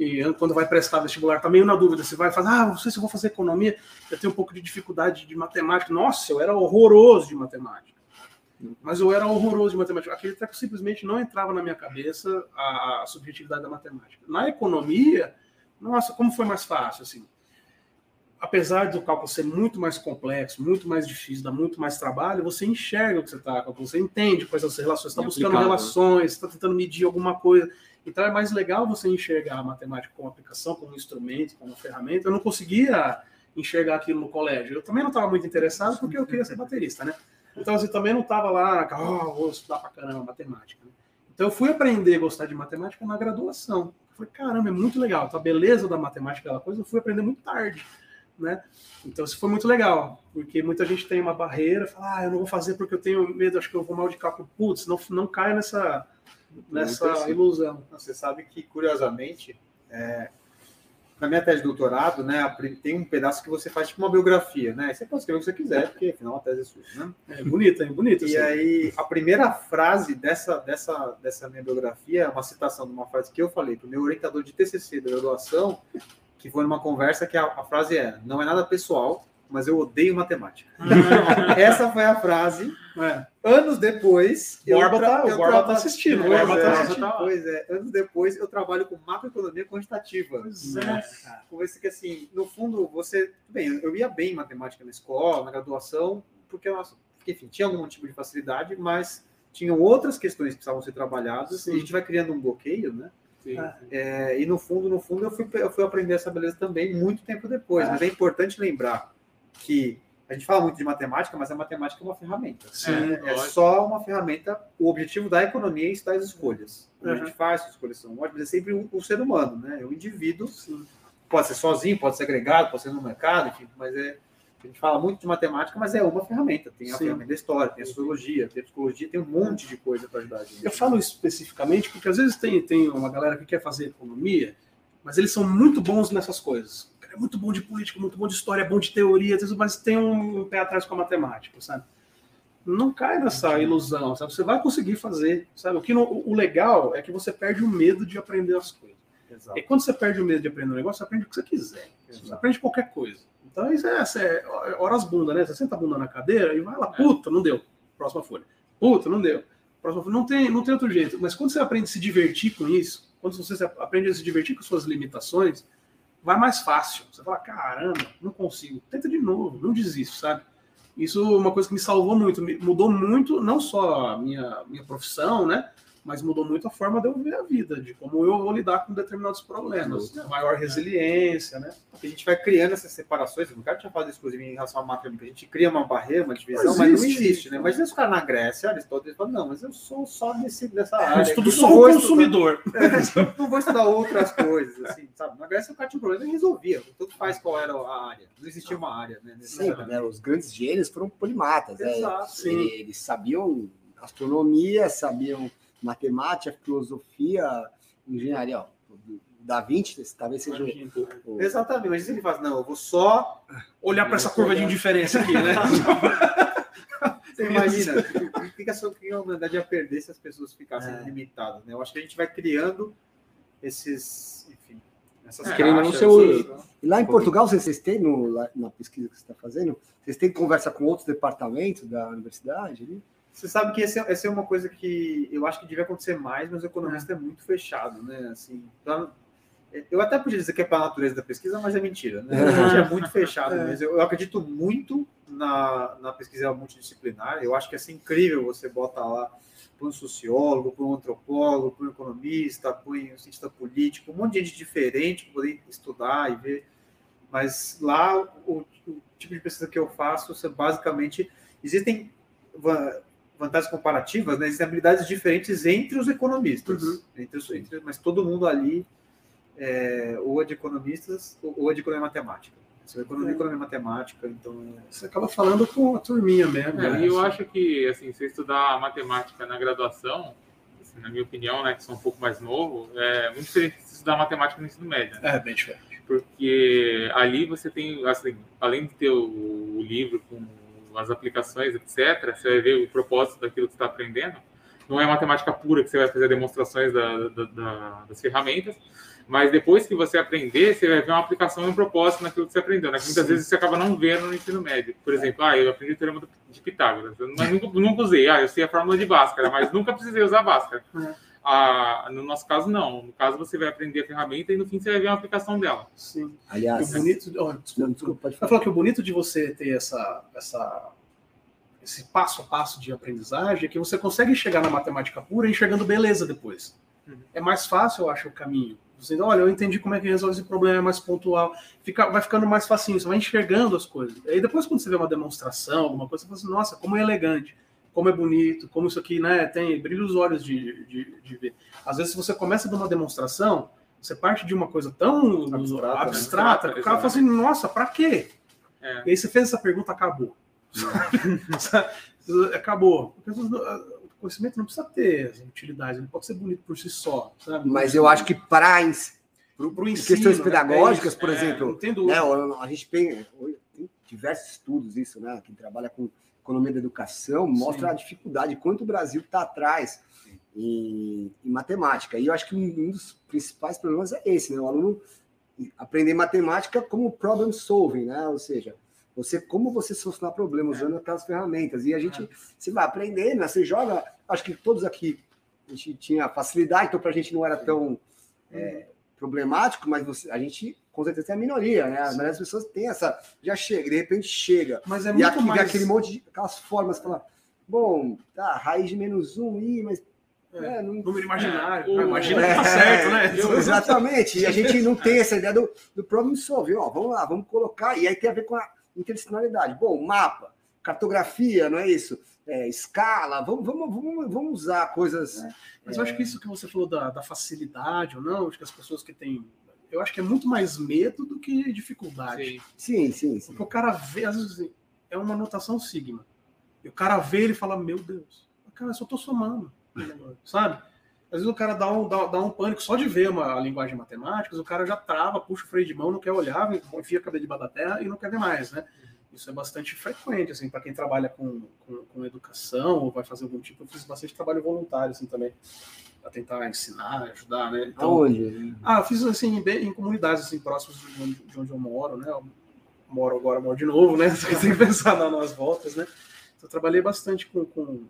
que quando vai prestar vestibular, tá meio na dúvida se vai fazer, ah, não sei se eu vou fazer economia, eu tenho um pouco de dificuldade de matemática. Nossa, eu era horroroso de matemática. Mas eu era horroroso de matemática. Aquele treco simplesmente não entrava na minha cabeça a, subjetividade da matemática. Na economia, nossa, como foi mais fácil, assim. Apesar do cálculo ser muito mais complexo, muito mais difícil, dá muito mais trabalho, você enxerga o que você está calculando, você entende quais são as relações, está buscando né? relações, está tentando medir alguma coisa. Então é mais legal você enxergar a matemática como aplicação, como instrumento, como ferramenta. Eu não conseguia enxergar aquilo no colégio. Eu também não estava muito interessado porque eu queria ser baterista, né? Então, assim, também não estava lá, oh, vou estudar pra caramba matemática. Né? Então, eu fui aprender a gostar de matemática na graduação. Eu falei, caramba, é muito legal. Então, a beleza da matemática, aquela coisa, eu fui aprender muito tarde. Né? Então, isso foi muito legal, porque muita gente tem uma barreira, fala, ah, eu não vou fazer porque eu tenho medo, acho que eu vou mal de cálculo. Putz, não, não cai nessa, nessa ilusão. Você sabe que, curiosamente, é, na minha tese de doutorado, né, tem um pedaço que você faz tipo uma biografia, né? Você pode escrever o que você quiser, porque afinal a tese é sua, né? É bonita, é bonita. E aí, a primeira frase dessa, dessa, dessa minha biografia é uma citação de uma frase que eu falei para o meu orientador de TCC da graduação, que foi numa conversa que a, a frase é: não é nada pessoal, mas eu odeio matemática. Essa foi a frase. É. Anos depois. O Borba tá, o Borba tá assistindo. Borba tá assistindo. Pois é, anos depois eu trabalho com macroeconomia quantitativa. Pois é. Esse que, assim, no fundo, você. Bem, eu ia bem em matemática na escola, na graduação, porque, nossa, enfim, tinha algum tipo de facilidade, mas tinham outras questões que precisavam ser trabalhadas Sim. e a gente vai criando um bloqueio, né? Sim, sim. É, e no fundo, no fundo, eu fui, eu fui aprender essa beleza também muito tempo depois. Mas é importante lembrar que a gente fala muito de matemática, mas a matemática é uma ferramenta. Sim, é, é só uma ferramenta. O objetivo da economia é estudar as escolhas. Uhum. A gente faz, as escolhas são ótimas, é sempre o, o ser humano, né? É o indivíduo. Sim. Pode ser sozinho, pode ser agregado, pode ser no mercado, enfim, mas é. A gente fala muito de matemática, mas é uma ferramenta. Tem a Sim. ferramenta da história, tem a sociologia, tem a psicologia, tem um monte de coisa para ajudar a gente. Eu falo especificamente porque às vezes tem, tem uma galera que quer fazer economia, mas eles são muito bons nessas coisas é muito bom de política, muito bom de história, é bom de teoria, mas tem um pé atrás com a matemática, sabe? Não cai nessa ilusão, sabe? Você vai conseguir fazer, sabe? O, que não, o legal é que você perde o medo de aprender as coisas. Exato. E quando você perde o medo de aprender um negócio, você aprende o que você quiser. Exato. Você aprende qualquer coisa. Então, isso é, é horas bunda, né? Você senta a bunda na cadeira e vai lá, puta, não deu. Próxima folha. Puta, não deu. Próxima folha. Não tem, não tem outro jeito. Mas quando você aprende a se divertir com isso, quando você aprende a se divertir com suas limitações, vai mais fácil. Você fala, caramba, não consigo. Tenta de novo, não desiste, sabe? Isso é uma coisa que me salvou muito, mudou muito, não só a minha, minha profissão, né? Mas mudou muito a forma de eu ver a vida, de como eu vou lidar com determinados problemas. Né? Maior resiliência, né? a gente vai criando essas separações. O cara tinha falado isso, inclusive, em relação à máquina. A gente cria uma barreira, uma divisão, mas não existe, né? Imagina os caras na Grécia, Aristóteles falando, não, mas eu sou só desse, dessa área. Eu estudo só o consumidor. Estudar, é, não vou estudar outras coisas, assim, sabe? Na Grécia o cara tinha um problema e resolvia. Tudo faz qual era a área. Não existia uma área, né? Sim, né? Os grandes gênios foram polimatas. Né? Exato, né? Eles sabiam astronomia, sabiam matemática, filosofia, engenharia. Ó, da 20, talvez seja o, o... Exatamente, mas ele faz, não, eu vou só olhar para essa curva de indiferença aqui, né? Você imagina, o que a humanidade ia perder se as pessoas ficassem é. limitadas, né? Eu acho que a gente vai criando esses, enfim, essas é. E lá em Portugal, vocês têm, no, na pesquisa que você está fazendo, vocês têm conversa com outros departamentos da universidade ali? Você sabe que essa, essa é uma coisa que eu acho que devia acontecer mais, mas o economista é, é muito fechado, né? Assim, então, eu até podia dizer que é para a natureza da pesquisa, mas é mentira, né? A gente é muito fechado é. mesmo. Eu acredito muito na, na pesquisa multidisciplinar. Eu acho que é assim, incrível você botar lá para um sociólogo, para um antropólogo, para um economista, para um cientista político, um monte de gente diferente para poder estudar e ver. Mas lá, o, o tipo de pesquisa que eu faço, você basicamente existem vantagens comparativas, né? existem habilidades diferentes entre os economistas, uhum. entre os, entre, mas todo mundo ali é, ou é de economistas ou é de economia matemática. Você é economia, é. economia matemática, então você acaba falando com a turminha mesmo. É, né? E eu acho que assim, você estudar matemática na graduação, assim, na minha opinião, né, que sou um pouco mais novo, é muito diferente de estudar matemática no ensino médio. Né? É bem diferente. Porque ali você tem, assim, além de ter o, o livro com as aplicações, etc., você vai ver o propósito daquilo que você está aprendendo não é matemática pura que você vai fazer demonstrações da, da, da, das ferramentas, mas depois que você aprender, você vai ver uma aplicação e um propósito naquilo que você aprendeu. Né? Muitas vezes você acaba não vendo no ensino médio. Por exemplo, ah, eu aprendi o teorema de Pitágoras, mas nunca, nunca usei. Ah, eu sei a fórmula de Bhaskara, mas nunca precisei usar Bhaskara. Ah, no nosso caso, não. No caso, você vai aprender a ferramenta e no fim você vai ver uma aplicação dela. Sim. Aliás, o bonito. Oh, desculpa, desculpa, pode falar. falar que o bonito de você ter essa, essa, esse passo a passo de aprendizagem é que você consegue chegar na matemática pura enxergando beleza depois. Uhum. É mais fácil, eu acho, o caminho dizendo, olha, eu entendi como é que resolve esse problema, é mais pontual, fica, vai ficando mais facinho, você vai enxergando as coisas. Aí depois, quando você vê uma demonstração, alguma coisa, você fala assim, nossa, como é elegante, como é bonito, como isso aqui, né, tem, brilha os olhos de, de, de ver. Às vezes, se você começa de uma demonstração, você parte de uma coisa tão abstrata, abstrata né? que o cara fala assim, nossa, para quê? É. E aí você fez essa pergunta, acabou. acabou. Porque conhecimento não precisa ter utilidade, ele pode ser bonito por si só. Sabe? Mas eu acho que para questões né? pedagógicas, né? por é, exemplo, né, a gente tem, tem, diversos estudos isso, né? Quem trabalha com economia da educação mostra Sim. a dificuldade, quanto o Brasil está atrás em, em, matemática. E eu acho que um dos principais problemas é esse, né? O aluno aprender matemática como problem solving, né? Ou seja, você como você solucionar problemas usando aquelas ferramentas. E a gente você vai aprendendo, né? você joga. Acho que todos aqui a gente tinha facilidade, então para a gente não era tão é, problemático, mas você, a gente com certeza tem a minoria, né? A maioria das pessoas tem essa. Já chega, de repente chega. Mas é muito e aqui, mais... aquele monte de aquelas formas, fala, bom, tá, raiz de menos um, ih, mas é, é, não... Número imaginário. É, imagina que tá certo, né? Exatamente. E a gente não tem essa ideia do, do problem solve. Ó, vamos lá, vamos colocar. E aí tem a ver com a interdisciplinaridade. Bom, mapa, cartografia, não é isso? É, escala, vamos, vamos, vamos, vamos usar coisas. É. Mas eu acho que isso que você falou da, da facilidade ou não, acho que as pessoas que têm. Eu acho que é muito mais medo do que dificuldade. Sim, sim, sim. sim. Porque o cara vê, às vezes, é uma notação sigma. E o cara vê ele fala: Meu Deus, cara, eu só tô somando. Sabe? Às vezes o cara dá um, dá, dá um pânico só de ver uma a linguagem matemática, o cara já trava, puxa o freio de mão, não quer olhar, enfia a cabeça debaixo da terra e não quer ver mais, né? Isso é bastante frequente, assim, para quem trabalha com, com, com, educação ou vai fazer algum tipo, eu fiz bastante trabalho voluntário, assim, também, para tentar ensinar, ajudar, né? Então, Aonde? Ah, fiz, assim, bem, em comunidades, assim, próximas de onde, de onde eu moro, né? Eu moro agora, moro de novo, né? Tem que pensar nas voltas, né? Então, eu trabalhei bastante com, com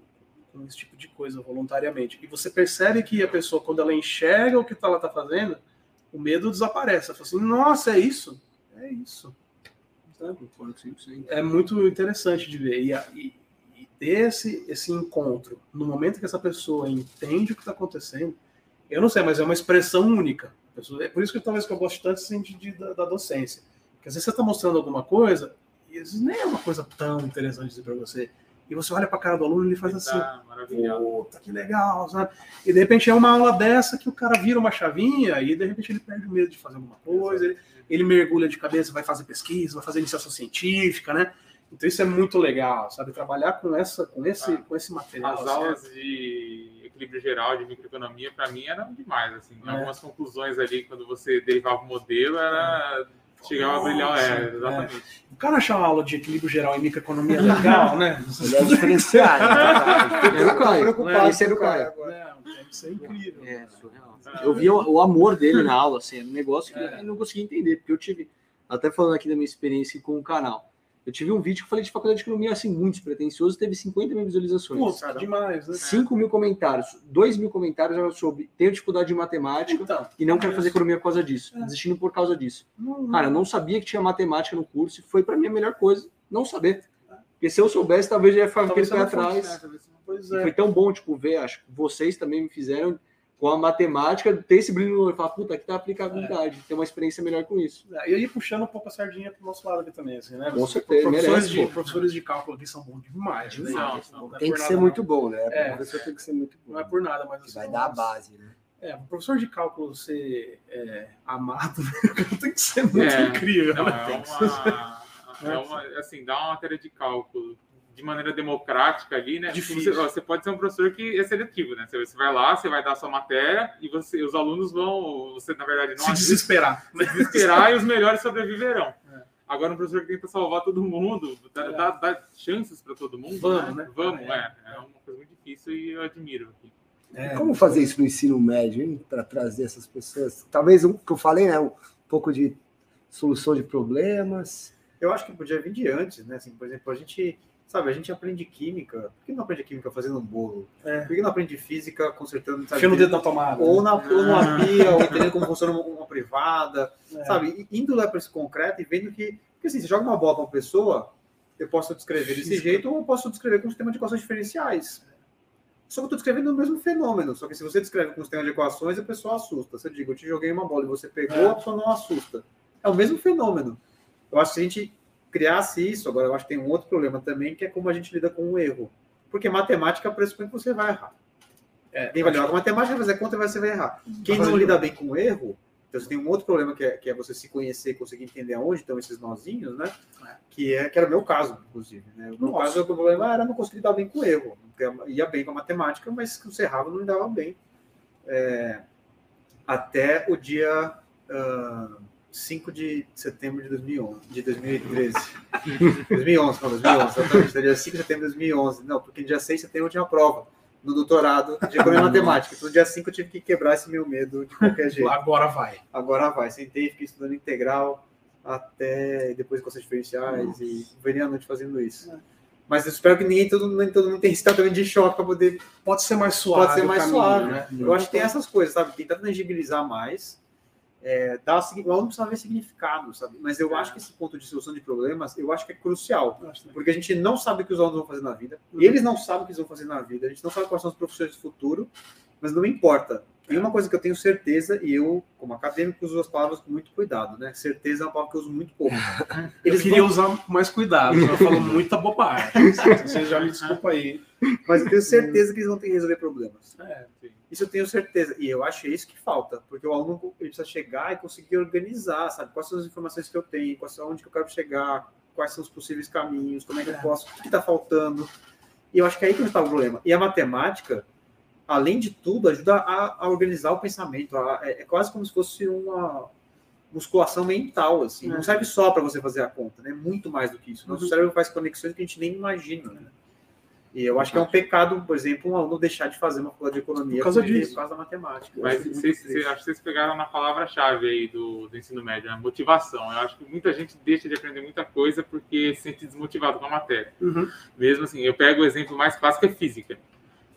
com esse tipo de coisa voluntariamente. E você percebe que a pessoa, quando ela enxerga o que ela está fazendo, o medo desaparece. Ela fala assim: nossa, é isso? É isso. É muito interessante de ver. E, e, e ter esse, esse encontro, no momento que essa pessoa entende o que está acontecendo, eu não sei, mas é uma expressão única. É por isso que talvez que eu gosto tanto assim, de, de, da, da docência. Porque às vezes você está mostrando alguma coisa, e às vezes nem é uma coisa tão interessante para você e você olha para a cara do aluno e ele faz assim, puta, que legal, sabe? E de repente é uma aula dessa que o cara vira uma chavinha e de repente ele perde o medo de fazer alguma coisa, ele, ele mergulha de cabeça, vai fazer pesquisa, vai fazer iniciação científica, né? Então isso é muito legal, sabe? Trabalhar com essa, com esse, ah, com esse material. As aulas de equilíbrio geral de microeconomia para mim eram demais, assim. É. Algumas conclusões ali quando você derivava o modelo era é Chegava a brilhar, é, exatamente. É. O cara achar uma aula de equilíbrio geral em microeconomia legal, né? Ele é diferenciado. Eu não tô preocupado isso é do cara. Isso é incrível. É, surreal. Eu vi o, o, amor dele na aula, assim, um negócio que é. eu não conseguia entender, porque eu tive, até falando aqui da minha experiência com o canal, eu tive um vídeo que eu falei de faculdade de economia assim, muito despretensioso, teve 50 mil visualizações. Pô, demais, né? 5 mil comentários. 2 mil comentários era sobre tenho dificuldade de matemática então, e não quero fazer economia por causa disso. É. Desistindo por causa disso. Não, Cara, eu não sabia que tinha matemática no curso e foi para mim a melhor coisa não saber. Porque se eu soubesse, talvez já ia ficar aquele pé atrás. Pois é. Foi tão bom, tipo, ver, acho que vocês também me fizeram com a matemática, ter esse brilho no olho, falar, puta, aqui tá a aplicabilidade, é. ter uma experiência melhor com isso. É, e aí puxando um pouco a sardinha pro nosso lado aqui também, assim, né? Com certeza, professores, merece, de, professores de cálculo aqui são bons demais, né? Não, não, tem que ser não. muito bom, né? É, professor tem que ser muito bom. Não é por nada, mas... Assim, vai dar a base, né? É, o professor de cálculo ser é, amado tem que ser muito é, incrível. Não, né? é, uma, é uma, assim, dá uma matéria de cálculo de maneira democrática ali, né? Você, você, pode ser um professor que é seletivo, né? Você, vai lá, você vai dar sua matéria e você, os alunos vão, você na verdade não se desesperar, se desesperar e os melhores sobreviverão. É. Agora um professor que tenta salvar todo mundo, dá, é. dá, dá chances para todo mundo. Vamos, né? né? Vamos, é. é. uma coisa muito difícil e eu admiro aqui. É, Como fazer isso no ensino médio, hein? Para trazer essas pessoas. Talvez o que eu falei, né? Um pouco de solução de problemas. Eu acho que podia vir de antes, né? Assim, por exemplo, a gente Sabe, a gente aprende química. Por que não aprende química fazendo um bolo? É. Por que não aprende física consertando. Sabe, o dedo na tomada. Ou, na, ou numa ah. pia, ou entendendo como funciona uma, uma privada. É. Sabe? Indo lá para esse concreto e vendo que. Porque assim, você joga uma bola para uma pessoa, eu posso descrever desse jeito, ou eu posso descrever com um sistema de equações diferenciais. Só que eu estou descrevendo o mesmo fenômeno. Só que se você descreve com um sistema de equações, a pessoa assusta. Você diga, eu te joguei uma bola e você pegou, é. a pessoa não assusta. É o mesmo fenômeno. Eu acho que a gente criasse isso, agora eu acho que tem um outro problema também, que é como a gente lida com o erro. Porque matemática pressupõe que você vai errar. É, Quem vai lidar com matemática vai fazer conta e você vai errar. Quem não lida bem com o erro, então você tem um outro problema que é, que é você se conhecer, conseguir entender aonde estão esses nozinhos, né? É. Que, é, que era o meu caso, inclusive. Né? No meu caso, o problema era não conseguir lidar bem com o erro. Ia bem com a matemática, mas se você errava, não lidava bem. É, até o dia. Uh, 5 de setembro de 2011, de 2013. 2011, não, 2011, exatamente. Dia 5 de setembro de 2011. Não, porque dia 6 de setembro eu tinha prova no doutorado de economia matemática. Então, dia 5 eu tive que quebrar esse meu medo de qualquer jeito. Agora vai. Agora vai. Sentei, fiquei estudando integral até depois conceito diferenciais Nossa. e virei a noite fazendo isso. É. Mas eu espero que ninguém, todo, nem todo mundo tenha esse tratamento de choque para poder. Pode ser mais suave. Pode ser mais caminho, suave. Né? Eu acho que tem essas coisas, sabe? Tentar tangibilizar mais é, dá, o aluno precisa ver significado, sabe? Mas eu acho que esse ponto de solução de problemas, eu acho que é crucial, porque a gente não sabe o que os alunos vão fazer na vida, uhum. eles não sabem o que eles vão fazer na vida, a gente não sabe quais são as profissões do futuro, mas não importa. Tem uma coisa que eu tenho certeza, e eu, como acadêmico, uso as palavras com muito cuidado, né? Certeza é uma palavra que eu uso muito pouco. Eles eu queria vão... usar mais cuidado, eu falo muita bobagem. Você já me desculpa aí. Mas eu tenho certeza que eles vão ter que resolver problemas. É, isso eu tenho certeza. E eu acho isso que falta, porque o aluno ele precisa chegar e conseguir organizar, sabe? Quais são as informações que eu tenho, quais são onde que eu quero chegar, quais são os possíveis caminhos, como é que eu posso, o que está faltando. E eu acho que é aí que está o problema. E a matemática, além de tudo, ajuda a, a organizar o pensamento. A, é, é, quase como se fosse uma musculação mental, assim. É. Não serve só para você fazer a conta, né? Muito mais do que isso. Nosso uhum. cérebro faz conexões que a gente nem imagina, né? E eu acho que é um pecado, por exemplo, um aluno deixar de fazer uma faculdade de economia por causa disso. Por causa da matemática. Mas vocês, vocês, acho que vocês pegaram na palavra-chave aí do, do ensino médio, a né? motivação. Eu acho que muita gente deixa de aprender muita coisa porque se sente desmotivado com a matéria. Uhum. Mesmo assim, eu pego o exemplo mais clássico, é física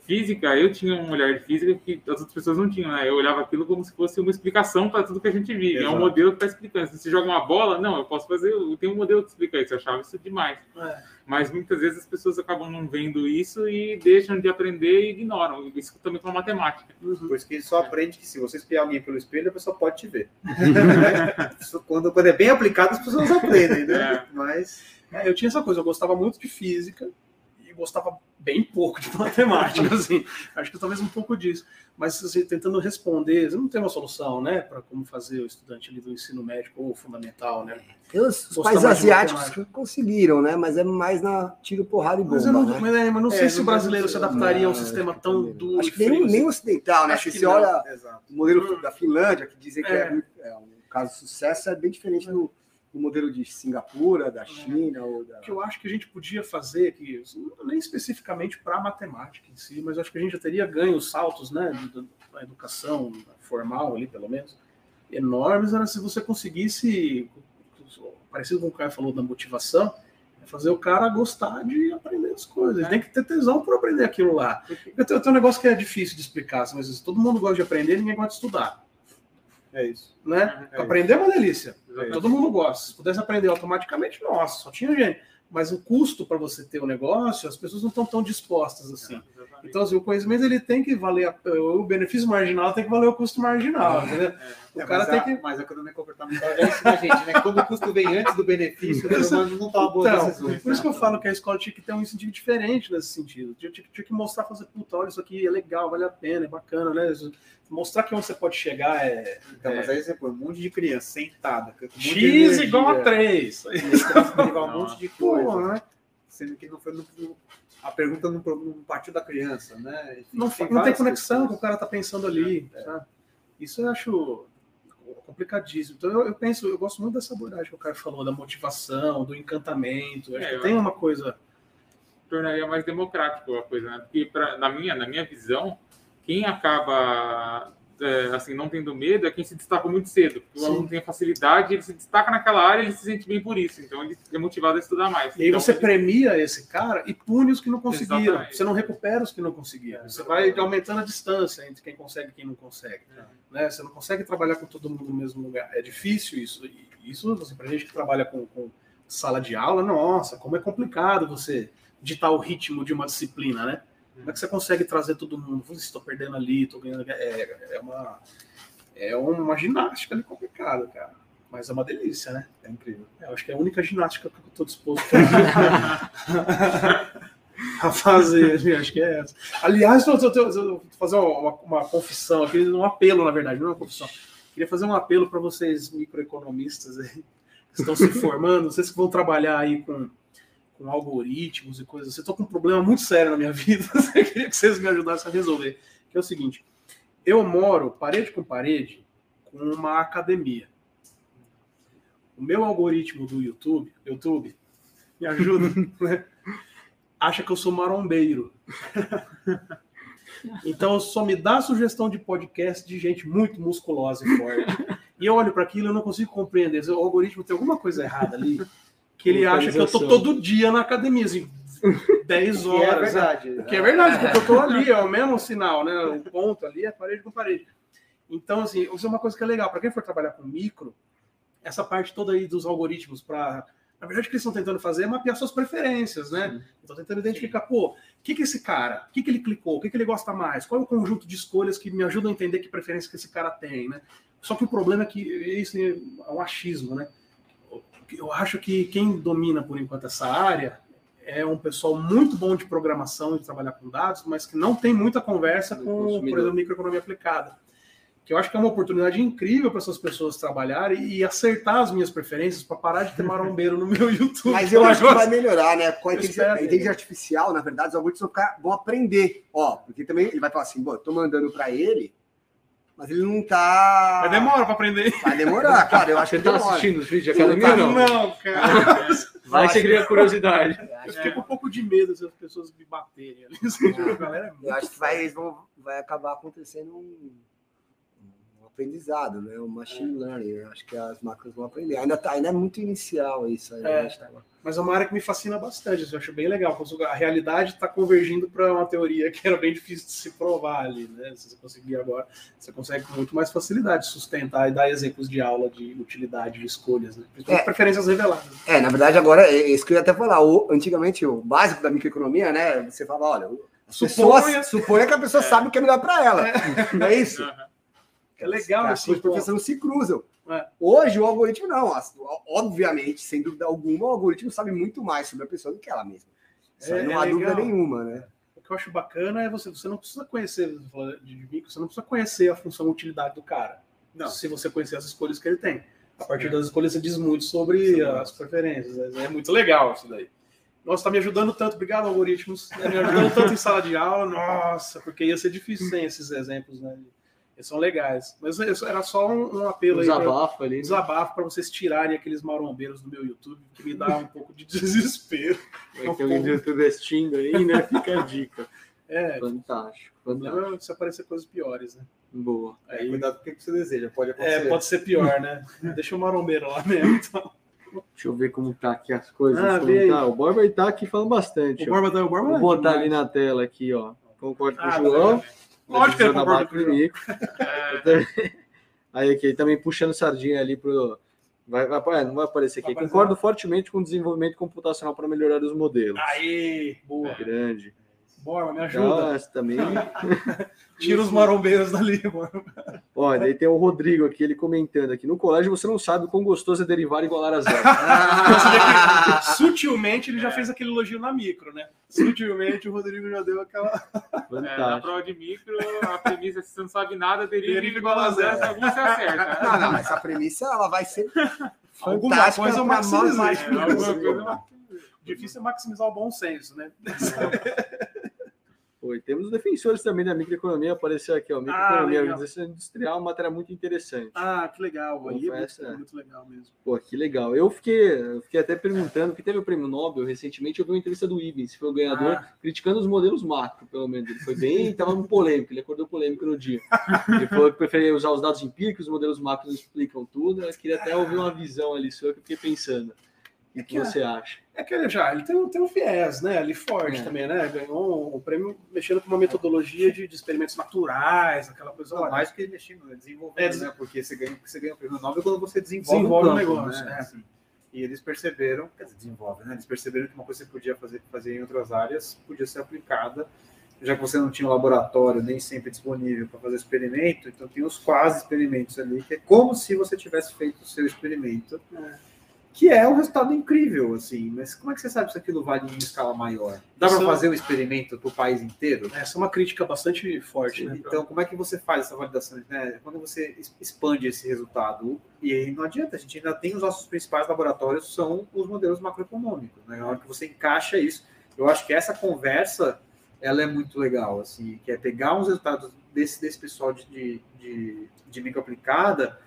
física, eu tinha um olhar de física que as outras pessoas não tinham, né? Eu olhava aquilo como se fosse uma explicação para tudo que a gente vive. Exato. É um modelo que está explicando. Se você joga uma bola, não, eu posso fazer, eu tenho um modelo que explica isso. Eu achava isso demais. É. Mas muitas vezes as pessoas acabam não vendo isso e deixam de aprender e ignoram. Isso também com a matemática. Uhum. Por isso que só aprende que se você espiar alguém pelo espelho, a pessoa pode te ver. quando, quando é bem aplicado, as pessoas aprendem, né? É. Mas. É, eu tinha essa coisa, eu gostava muito de física gostava bem pouco de matemática, assim. Acho que talvez um pouco disso. Mas assim, tentando responder, não tem uma solução, né, para como fazer o estudante ali do ensino médico ou fundamental, né? Os, os países asiáticos conseguiram, né? Mas é mais na tiro, porrada e bomba. Mas, não, né? mas, é, mas não é, sei se o brasileiro se adaptaria não, a um sistema tão duro. Acho que nem, nem assim. ocidental, né? Acho se você olha o modelo da Finlândia, que dizem que é, é, é um caso de sucesso, é bem diferente do o modelo de Singapura, da China. É. Ou da... O que eu acho que a gente podia fazer, que nem especificamente para a matemática em si, mas acho que a gente já teria ganho saltos né, da educação formal ali, pelo menos, enormes, era se você conseguisse, parecido com o que o Caio falou da motivação, é fazer o cara gostar de aprender as coisas. Ele é. tem que ter tesão por aprender aquilo lá. Eu tenho, eu tenho um negócio que é difícil de explicar, mas todo mundo gosta de aprender, ninguém gosta de estudar. É isso. Né? É aprender é uma delícia. É Todo mundo gosta. Se pudesse aprender automaticamente, nossa, só tinha gente. Mas o custo para você ter o um negócio, as pessoas não estão tão dispostas assim. É, então, assim, o conhecimento ele tem que valer, a, o benefício marginal tem que valer o custo marginal, é, entendeu? É, o cara tem que. Mas a economia comportamental já ensina a gente, né? Quando o custo vem antes do benefício, o ser não toma boa então, decisão. Por isso que eu falo que a escola tinha que ter um incentivo diferente nesse sentido. Tinha, tinha, tinha que mostrar, fazer, puta, olha, isso aqui é legal, vale a pena, é bacana, né? mostrar que onde você pode chegar é. Então, é... mas aí você põe um monte de criança sentada. Um X igual a 3. igual um monte de coisa. Pô, né? Sendo que não foi no, a pergunta não, não partiu da criança, né? Enfim, não tem, não tem conexão com o cara tá pensando ali. É. Isso eu acho. complicadíssimo. Então eu, eu, penso, eu gosto muito dessa abordagem que o cara falou, da motivação, do encantamento. Acho é, que tem uma coisa. Tornaria mais democrático a coisa, né? Porque pra, na, minha, na minha visão, quem acaba é, assim, não tendo medo é quem se destaca muito cedo. Porque o aluno tem facilidade, ele se destaca naquela área, ele se sente bem por isso. Então ele é motivado a estudar mais. E aí então, você ele... premia esse cara e pune os que não conseguiram. Exatamente. Você não recupera os que não conseguiram. Você vai aumentando a distância entre quem consegue e quem não consegue. É. Né? Você não consegue trabalhar com todo mundo no mesmo lugar. É difícil isso. E isso, assim, para gente que trabalha com, com sala de aula, nossa, como é complicado você ditar o ritmo de uma disciplina, né? Como é que você consegue trazer todo mundo? Estou perdendo ali, estou ganhando. É, é, uma, é uma ginástica ali complicada, cara. Mas é uma delícia, né? É incrível. É, eu acho que é a única ginástica que eu estou disposto a fazer. Assim, acho que é essa. Aliás, eu vou fazer uma, uma confissão aqui, um apelo, na verdade, não é uma confissão. Queria fazer um apelo para vocês, microeconomistas aí, que estão se formando, vocês que vão trabalhar aí com com algoritmos e coisas. Eu tô com um problema muito sério na minha vida. Eu queria que vocês me ajudassem a resolver. Que é o seguinte: eu moro parede com parede com uma academia. O meu algoritmo do YouTube, YouTube, me ajuda, né? acha que eu sou marombeiro. Então só me dá sugestão de podcast de gente muito musculosa e forte. E eu olho para aquilo e não consigo compreender. O algoritmo tem alguma coisa errada ali que ele acha que eu tô todo dia na academia, assim, 10 horas. é verdade. Né? Que é verdade, porque eu tô ali, é o mesmo sinal, né? O ponto ali é parede com parede. Então, assim, isso é uma coisa que é legal. Para quem for trabalhar com micro, essa parte toda aí dos algoritmos para. Na verdade, o que eles estão tentando fazer é mapear suas preferências, né? Estão tentando identificar, pô, o que, que esse cara, o que, que ele clicou, o que, que ele gosta mais, qual é o conjunto de escolhas que me ajudam a entender que preferência que esse cara tem, né? Só que o problema é que isso é um achismo, né? Eu acho que quem domina por enquanto essa área é um pessoal muito bom de programação, de trabalhar com dados, mas que não tem muita conversa com, por exemplo, microeconomia aplicada. Que eu acho que é uma oportunidade incrível para essas pessoas trabalharem e acertar as minhas preferências para parar de ter marombeiro no meu YouTube. Mas eu acho que vai melhorar, né? Com a inteligência, artificial, na verdade, os algoritmos vão, ficar, vão aprender. Ó, porque também ele vai falar assim, bom, eu tô mandando para ele mas ele não tá. Vai demorar para aprender. Vai demorar, cara. Eu acho que ele tá assistindo os vídeos de academia não? Não, cara. Vai que cria curiosidade. Eu fiquei com um pouco de medo se as pessoas me baterem ali. É. Eu acho que vai, vão, vai acabar acontecendo um aprendizado, né? O machine learning. Eu acho que as máquinas vão aprender. Ainda, tá, ainda é muito inicial isso. É, tá mas é uma área que me fascina bastante. Eu acho bem legal. A realidade está convergindo para uma teoria que era bem difícil de se provar ali, né? Se você conseguir agora, você consegue com muito mais facilidade sustentar e dar exemplos de aula de utilidade, de escolhas, né? É, preferências reveladas. É, na verdade, agora, é isso que eu ia até falar. O, antigamente, o básico da microeconomia, né? Você falava, olha, suponha, suponha que a pessoa é. sabe o que é melhor para ela. É. Não é isso? É legal, as suas profissões se cruzam. É. Hoje o algoritmo não, obviamente, sem dúvida alguma, o algoritmo sabe muito mais sobre a pessoa do que ela mesma. Isso é, não há é dúvida nenhuma, né? O que eu acho bacana é você, você não precisa conhecer de micro, você não precisa conhecer a função utilidade do cara. Não. Se você conhecer as escolhas que ele tem. A partir é. das escolhas você diz muito sobre Sim, as preferências. É, é muito legal isso daí. Nossa, está me ajudando tanto. Obrigado, algoritmos. Está me ajudando tanto em sala de aula. Nossa, porque ia ser difícil sem esses exemplos, né? Eles são legais. Mas era só um, um apelo um aí. Desabafo pra, ali. Desabafo para vocês tirarem aqueles marombeiros do meu YouTube, que me dá um pouco de desespero. Vai ter um YouTube assistindo aí, né? Fica a dica. É. Fantástico. fantástico. Se aparecer coisas piores, né? Boa. Aí, é, cuidado com o que você deseja, pode é, acontecer. É, pode ser pior, né? Deixa o marombeiro lá mesmo, então. Deixa eu ver como tá aqui as coisas. Ah, o Borba tá aqui falando bastante. O Borba tá, o Borba Vou botar ali na tela aqui, ó. Concordo com ah, o João. Tá Lógico que ele concorda comigo. É. Aí aqui, também puxando sardinha ali pro. Vai, vai, não vai aparecer aqui. Vai Concordo fortemente com o desenvolvimento computacional para melhorar os modelos. Aí, boa. Grande. Bora, me ajuda. Nossa, também. Tira os marombeiros dali, mano. Olha, aí tem o Rodrigo aqui, ele comentando aqui. No colégio você não sabe quão gostoso é derivar igualar a zero. Ah, sutilmente ele já fez aquele elogio na micro, né? Sutilmente o Rodrigo já deu aquela. É, na prova de micro, a premissa é se você não sabe nada, deriva, deriva igual a zero, se algum você acerta. Não, não, essa premissa ela vai ser alguma coisa maximizar. É, alguma coisa Difícil é maximizar o bom senso, né? Foi. Temos defensores também da microeconomia, apareceu aqui, ó. Microeconomia, ah, organização industrial, uma matéria muito interessante. Ah, que legal. Aí é muito, é muito, legal mesmo. Pô, que legal. Eu fiquei, eu fiquei até perguntando, que teve o prêmio Nobel recentemente, eu vi uma entrevista do Ivens, foi o ganhador, ah. criticando os modelos macro, pelo menos. Ele foi bem, estava no polêmico, ele acordou polêmico no dia. Ele falou que preferia usar os dados empíricos, os modelos macro não explicam tudo. Eu queria até ouvir uma visão ali sua que eu fiquei pensando. O que, que você acha? É que ele já ele tem, tem um viés, né? Ali forte é. também, né? Ganhou um, um, prêmio mexendo com uma metodologia de, de experimentos naturais, aquela coisa. Não, mais que ele mexendo, né? desenvolvendo, é, né? Porque você ganha, você ganha o prêmio Nobel quando você desenvolve, desenvolve um, campo, um negócio. Né? É. Assim. E eles perceberam, quer dizer, desenvolve, né? Eles perceberam que uma coisa que você podia fazer, fazer em outras áreas podia ser aplicada, já que você não tinha um laboratório nem sempre disponível para fazer experimento, então tem os quase experimentos ali, que é como se você tivesse feito o seu experimento. É que é um resultado incrível, assim. Mas como é que você sabe se aquilo vale em escala maior? Dá para é fazer o um experimento para o país inteiro? Essa é uma crítica bastante forte. Né? Então, como é que você faz essa validação? Né? Quando você expande esse resultado, e aí não adianta, a gente ainda tem os nossos principais laboratórios, são os modelos macroeconômicos. Né? Na hora que você encaixa isso, eu acho que essa conversa ela é muito legal, assim, que é pegar uns resultados desse, desse pessoal de, de, de, de microaplicada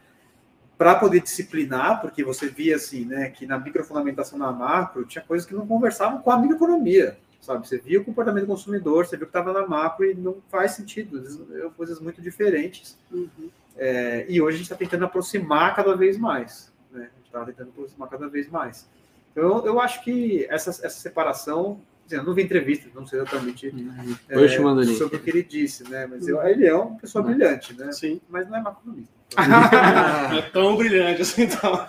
para poder disciplinar, porque você via assim, né, que na microfundamentação na macro tinha coisas que não conversavam com a microeconomia, sabe? Você via o comportamento do consumidor, você viu que estava na macro e não faz sentido, coisas muito diferentes. Uhum. É, e hoje a gente está tentando aproximar cada vez mais, né? A gente está tentando aproximar cada vez mais. Então, eu acho que essa, essa separação eu não vi entrevista, não sei exatamente uhum. é, sobre o que ele disse, né? Mas eu, ele é uma pessoa uhum. brilhante, né? Sim. Mas não é macronomista. não é tão brilhante assim, então.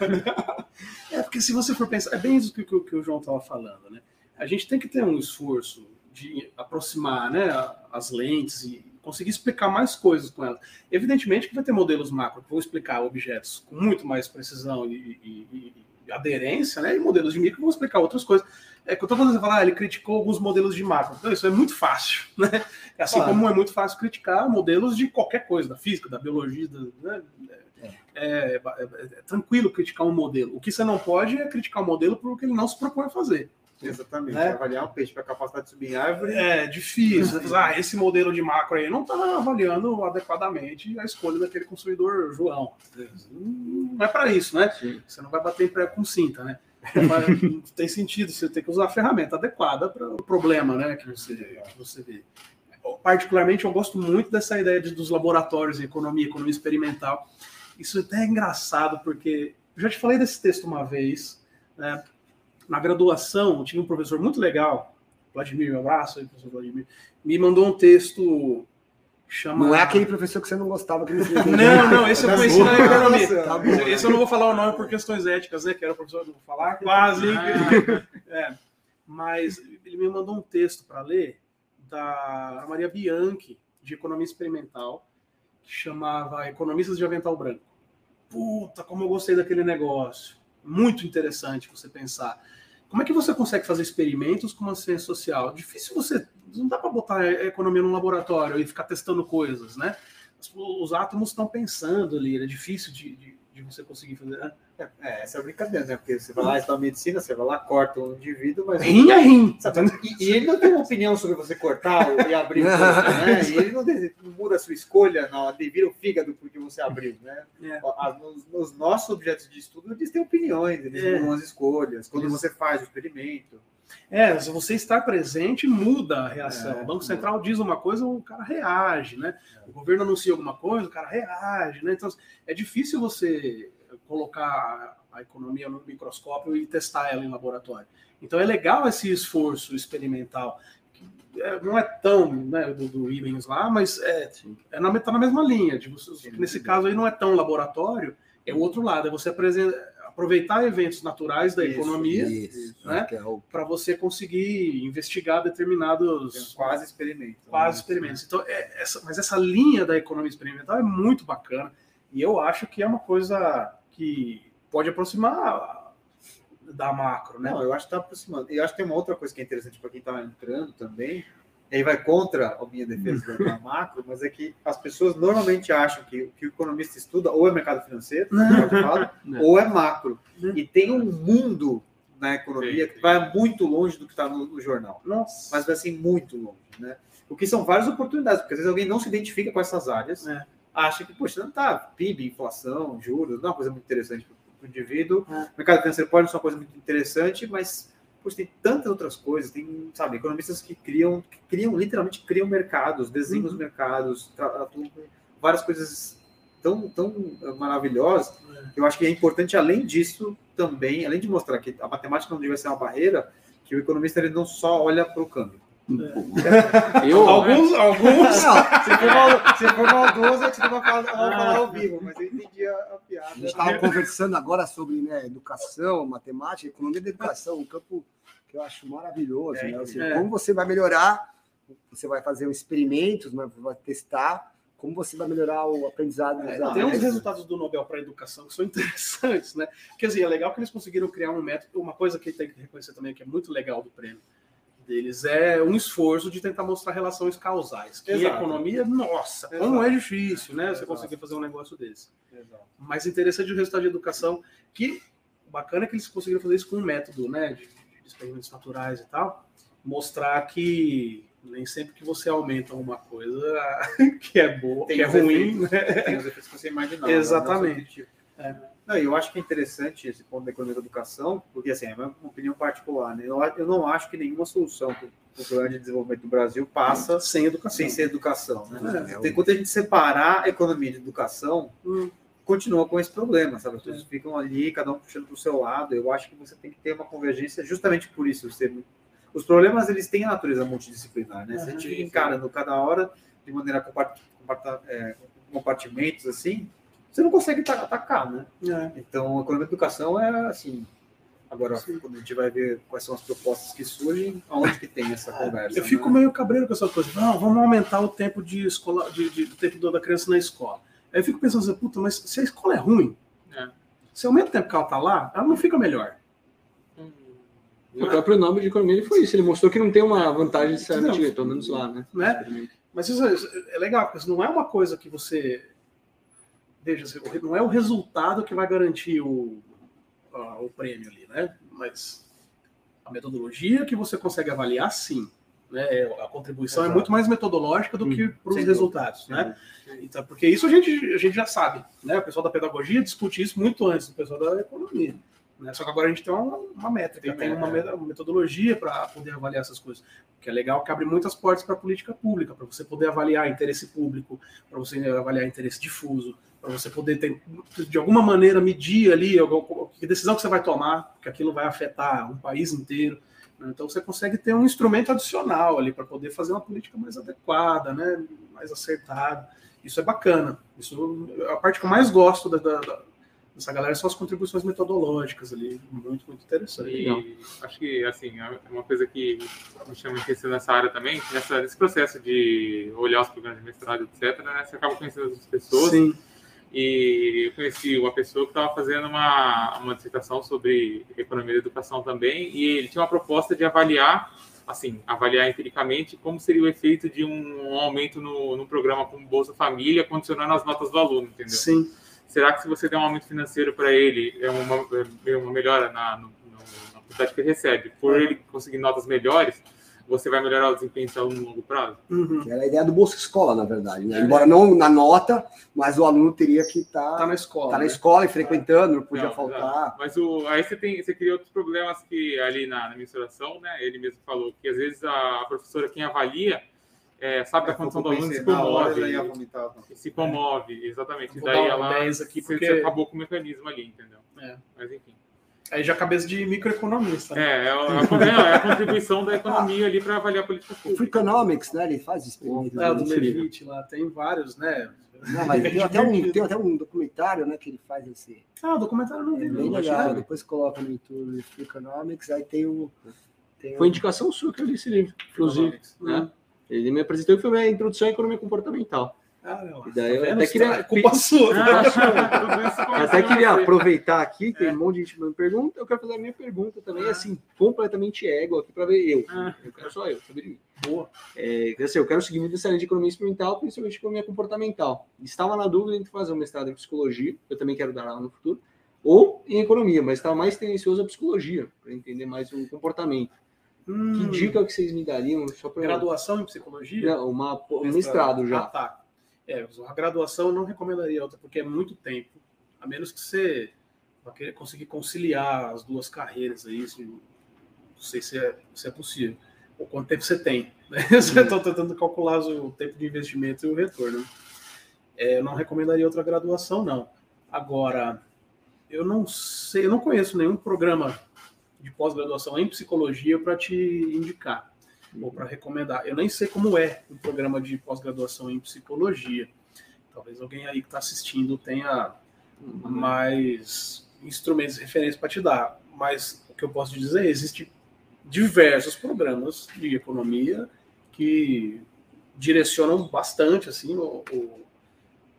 é porque se você for pensar, é bem isso que, que, que o João estava falando, né? A gente tem que ter um esforço de aproximar né, as lentes e conseguir explicar mais coisas com elas. Evidentemente que vai ter modelos macro que vão explicar objetos com muito mais precisão e, e, e aderência, né? E modelos de micro vão explicar outras coisas. É que eu estou falando, falar, ah, ele criticou alguns modelos de macro. Então, isso é muito fácil, né? Assim claro. como é muito fácil criticar modelos de qualquer coisa, da física, da biologia, da, né? É, é, é, é, tranquilo criticar um modelo. O que você não pode é criticar o um modelo porque ele não se propõe a fazer. Exatamente. Né? Avaliar um peixe para capacidade de subir em árvore. É difícil. ah, esse modelo de macro aí não está avaliando adequadamente a escolha daquele consumidor João. Não é para isso, né? Sim. Você não vai bater em pré com cinta, né? Tem sentido, você tem que usar a ferramenta adequada para o problema né, que, você, que você vê. Particularmente, eu gosto muito dessa ideia de, dos laboratórios em economia, economia experimental. Isso até é engraçado, porque eu já te falei desse texto uma vez. Né? Na graduação, tinha um professor muito legal, Vladimir, meu abraço aí, professor Vladimir, me mandou um texto Chama... Não é aquele professor que você não gostava. Que não, não, esse eu conheci na economia. Tá esse eu não vou falar o nome por questões éticas, né? Que era o professor, não vou falar, quase. é. Mas ele me mandou um texto para ler da Maria Bianchi, de Economia Experimental, que chamava Economistas de Avental Branco. Puta, como eu gostei daquele negócio. Muito interessante você pensar. Como é que você consegue fazer experimentos com uma ciência social? Difícil você. Não dá para botar a economia num laboratório e ficar testando coisas, né? Os átomos estão pensando ali, é difícil de, de, de você conseguir fazer. Né? É, é, essa é a brincadeira, né? Porque você vai lá estudar medicina, você vai lá, corta um indivíduo, mas. Rim é rim. E, e, ele não tem uma opinião sobre você cortar e abrir o né? E ele não, não, muda a sua escolha, não, vira o fígado porque você abriu, né? É. Nos, nos, nossos objetos de estudo, eles têm opiniões, eles é. mudam as escolhas, quando você faz o experimento. É, se você estar presente, muda a reação. É, o Banco Central diz uma coisa, o cara reage, né? O governo anuncia alguma coisa, o cara reage, né? Então, é difícil você colocar a economia no microscópio e testar ela em laboratório. Então é legal esse esforço experimental. É, não é tão né, do, do lá, mas é, é na, tá na mesma linha. Nesse caso aí não é tão laboratório, é o outro lado, é você aproveitar eventos naturais da isso, economia né, é o... para você conseguir investigar determinados quase experimentos. Quase né? experimentos. Então, é, essa, mas essa linha da economia experimental é muito bacana e eu acho que é uma coisa que pode aproximar da macro, né? Não, eu acho que está aproximando. Eu acho que tem uma outra coisa que é interessante para quem está entrando também, e aí vai contra a minha defesa da macro, mas é que as pessoas normalmente acham que, que o economista estuda ou é mercado financeiro, falar, ou é macro. E tem um mundo na economia que vai muito longe do que está no, no, jornal. Nossa. Mas vai assim, muito longe, né? O que são várias oportunidades, porque às vezes alguém não se identifica com essas áreas, é. Acha que, poxa, não tá PIB, inflação, juros, não é uma coisa muito interessante para o indivíduo. É. O mercado financeiro pode ser uma coisa muito interessante, mas poxa, tem tantas outras coisas, tem, sabe, economistas que criam, que criam, literalmente criam mercados, desenham uhum. os mercados, atuam com várias coisas tão, tão maravilhosas. É. Eu acho que é importante, além disso, também, além de mostrar que a matemática não deve ser uma barreira, que o economista ele não só olha para o câmbio. Eu, alguns, né? alguns. se, for mal, se for maldoso, a gente não vai falar, vai falar ao vivo, mas eu entendi a, a piada. A gente estava conversando agora sobre né, educação, matemática, economia da educação, um campo que eu acho maravilhoso. É, né? Assim, é. Como você vai melhorar, você vai fazer experimentos, vai testar como você vai melhorar o aprendizado dos é, Tem uns resultados do Nobel para a Educação que são interessantes, né? Quer dizer, é legal que eles conseguiram criar um método, uma coisa que tem que reconhecer também que é muito legal do prêmio deles é um esforço de tentar mostrar relações causais. Que Exato. economia, nossa, Exato. como é difícil, né? Você conseguir fazer um negócio desse. Exato. Mas interessante o resultado de educação, que bacana é que eles conseguiram fazer isso com um método, né? De, de experimentos naturais e tal, mostrar que nem sempre que você aumenta uma coisa que é boa, tem que é ruim, efeitos, né? Tem os efeitos que você imaginava. Né? Exatamente. É. Não, eu acho que é interessante esse ponto da economia da educação, porque assim, é uma opinião particular, né? Eu, eu não acho que nenhuma solução para o plano de desenvolvimento do Brasil passa sem educação. Sem ser educação. Né? É, Enquanto a gente separar a economia de educação, hum. continua com esse problema, sabe? As pessoas é. ficam ali, cada um puxando para o seu lado. Eu acho que você tem que ter uma convergência justamente por isso. Você, os problemas, eles têm a natureza multidisciplinar, né? Se a gente encarando cada hora de maneira compart, compart, é, compartimentos assim, você não consegue atacar, né? É. Então, a economia da educação é assim. Agora, Sim. quando a gente vai ver quais são as propostas que surgem, aonde que tem essa é. conversa? Eu fico né? meio cabreiro com essa coisa. Não, vamos aumentar o tempo de escola, de, de, tempo da criança na escola. Aí eu fico pensando assim, puta, mas se a escola é ruim, é. se aumenta o tempo que ela tá lá, ela não fica melhor. Hum. O próprio nome de economia foi isso. Ele mostrou que não tem uma vantagem de ser pelo menos lá, né? né? Mas isso é legal, porque isso não é uma coisa que você veja, não é o resultado que vai garantir o, o prêmio ali, né? Mas a metodologia que você consegue avaliar, sim. Né? A contribuição Exato. é muito mais metodológica do hum, que para os resultados, né? Então, porque isso a gente, a gente já sabe, né? O pessoal da pedagogia discute isso muito antes do pessoal da economia. Né? Só que agora a gente tem uma, uma métrica, tem, uma, uma, metodologia para poder avaliar essas coisas. Que é legal que abre muitas portas para a política pública, para você poder avaliar interesse público, para você avaliar interesse difuso, para você poder ter, de alguma maneira medir ali que decisão que você vai tomar, que aquilo vai afetar um país inteiro. Né? Então você consegue ter um instrumento adicional ali para poder fazer uma política mais adequada, né? mais acertada. Isso é bacana. Isso é a parte que eu mais gosto da, da, dessa galera são as contribuições metodológicas ali, muito, muito interessante. E acho que, assim, é uma coisa que me chama atenção nessa área também, nessa, nesse processo de olhar os programas de mestrado, etc., né, você acaba conhecendo as pessoas. Sim e eu conheci uma pessoa que estava fazendo uma, uma dissertação sobre economia da educação também, e ele tinha uma proposta de avaliar, assim, avaliar empiricamente como seria o efeito de um, um aumento no, no programa como Bolsa Família, condicionando as notas do aluno, entendeu? Sim. Será que se você der um aumento financeiro para ele, é uma, é uma melhora na, no, na quantidade que ele recebe, por ele conseguir notas melhores, você vai melhorar o desempenho do aluno no longo prazo? Uhum. Era a ideia do Bolsa Escola, na verdade. Né? É. Embora não na nota, mas o aluno teria que estar tá, tá na escola. Tá né? na escola e frequentando, não podia não, faltar. Mas o, aí você, tem, você cria outros problemas que ali na, na mensuração, né? Ele mesmo falou que às vezes a, a professora, quem avalia, é, sabe é, da condição do aluno, se comove. E, se comove, exatamente. Daí ela aqui porque... você acabou com o mecanismo ali, entendeu? É. Mas enfim. Aí já cabeça de microeconomista. Né? É, é a, é a, contribuição da economia ali para avaliar a política pública. O Economics, né? Ele faz experimentos. É, do Levite lá, tem vários, né? Não, mas tem até, um, tem até um documentário, né, que ele faz esse. Ah, o documentário não vi. É bem legal. Depois coloca no YouTube Economics, aí tem o. Tem Foi indicação sua que eu li esse livro, inclusive. Né? Ele me apresentou e foi a introdução à economia comportamental. E daí eu até queria. Culpa sua. Ah, até queria aproveitar aqui, tem é. um monte de gente me pergunta. Eu quero fazer a minha pergunta também, ah. assim, completamente ego aqui para ver eu. Ah. Eu quero só eu, saber mim. Boa. É, assim, eu quero seguir muito essa linha de economia experimental, principalmente economia comportamental. Estava na dúvida entre fazer um mestrado em psicologia, eu também quero dar lá no futuro, ou em economia, mas estava mais tendencioso à psicologia, para entender mais o comportamento. Hum. Que dica que vocês me dariam? Só pra... Graduação em psicologia? Não, uma, um mestrado já. Ah, tá. É, a graduação eu não recomendaria outra, porque é muito tempo, a menos que você vá querer conseguir conciliar as duas carreiras aí, se, não sei se é, se é possível. Ou quanto tempo você tem. Né? Está tentando calcular o tempo de investimento e o retorno. É, eu não recomendaria outra graduação, não. Agora, eu não sei, eu não conheço nenhum programa de pós-graduação em psicologia para te indicar ou para recomendar. Eu nem sei como é o programa de pós-graduação em psicologia. Talvez alguém aí que está assistindo tenha mais instrumentos, referências para te dar. Mas o que eu posso te dizer é existem diversos programas de economia que direcionam bastante assim o, o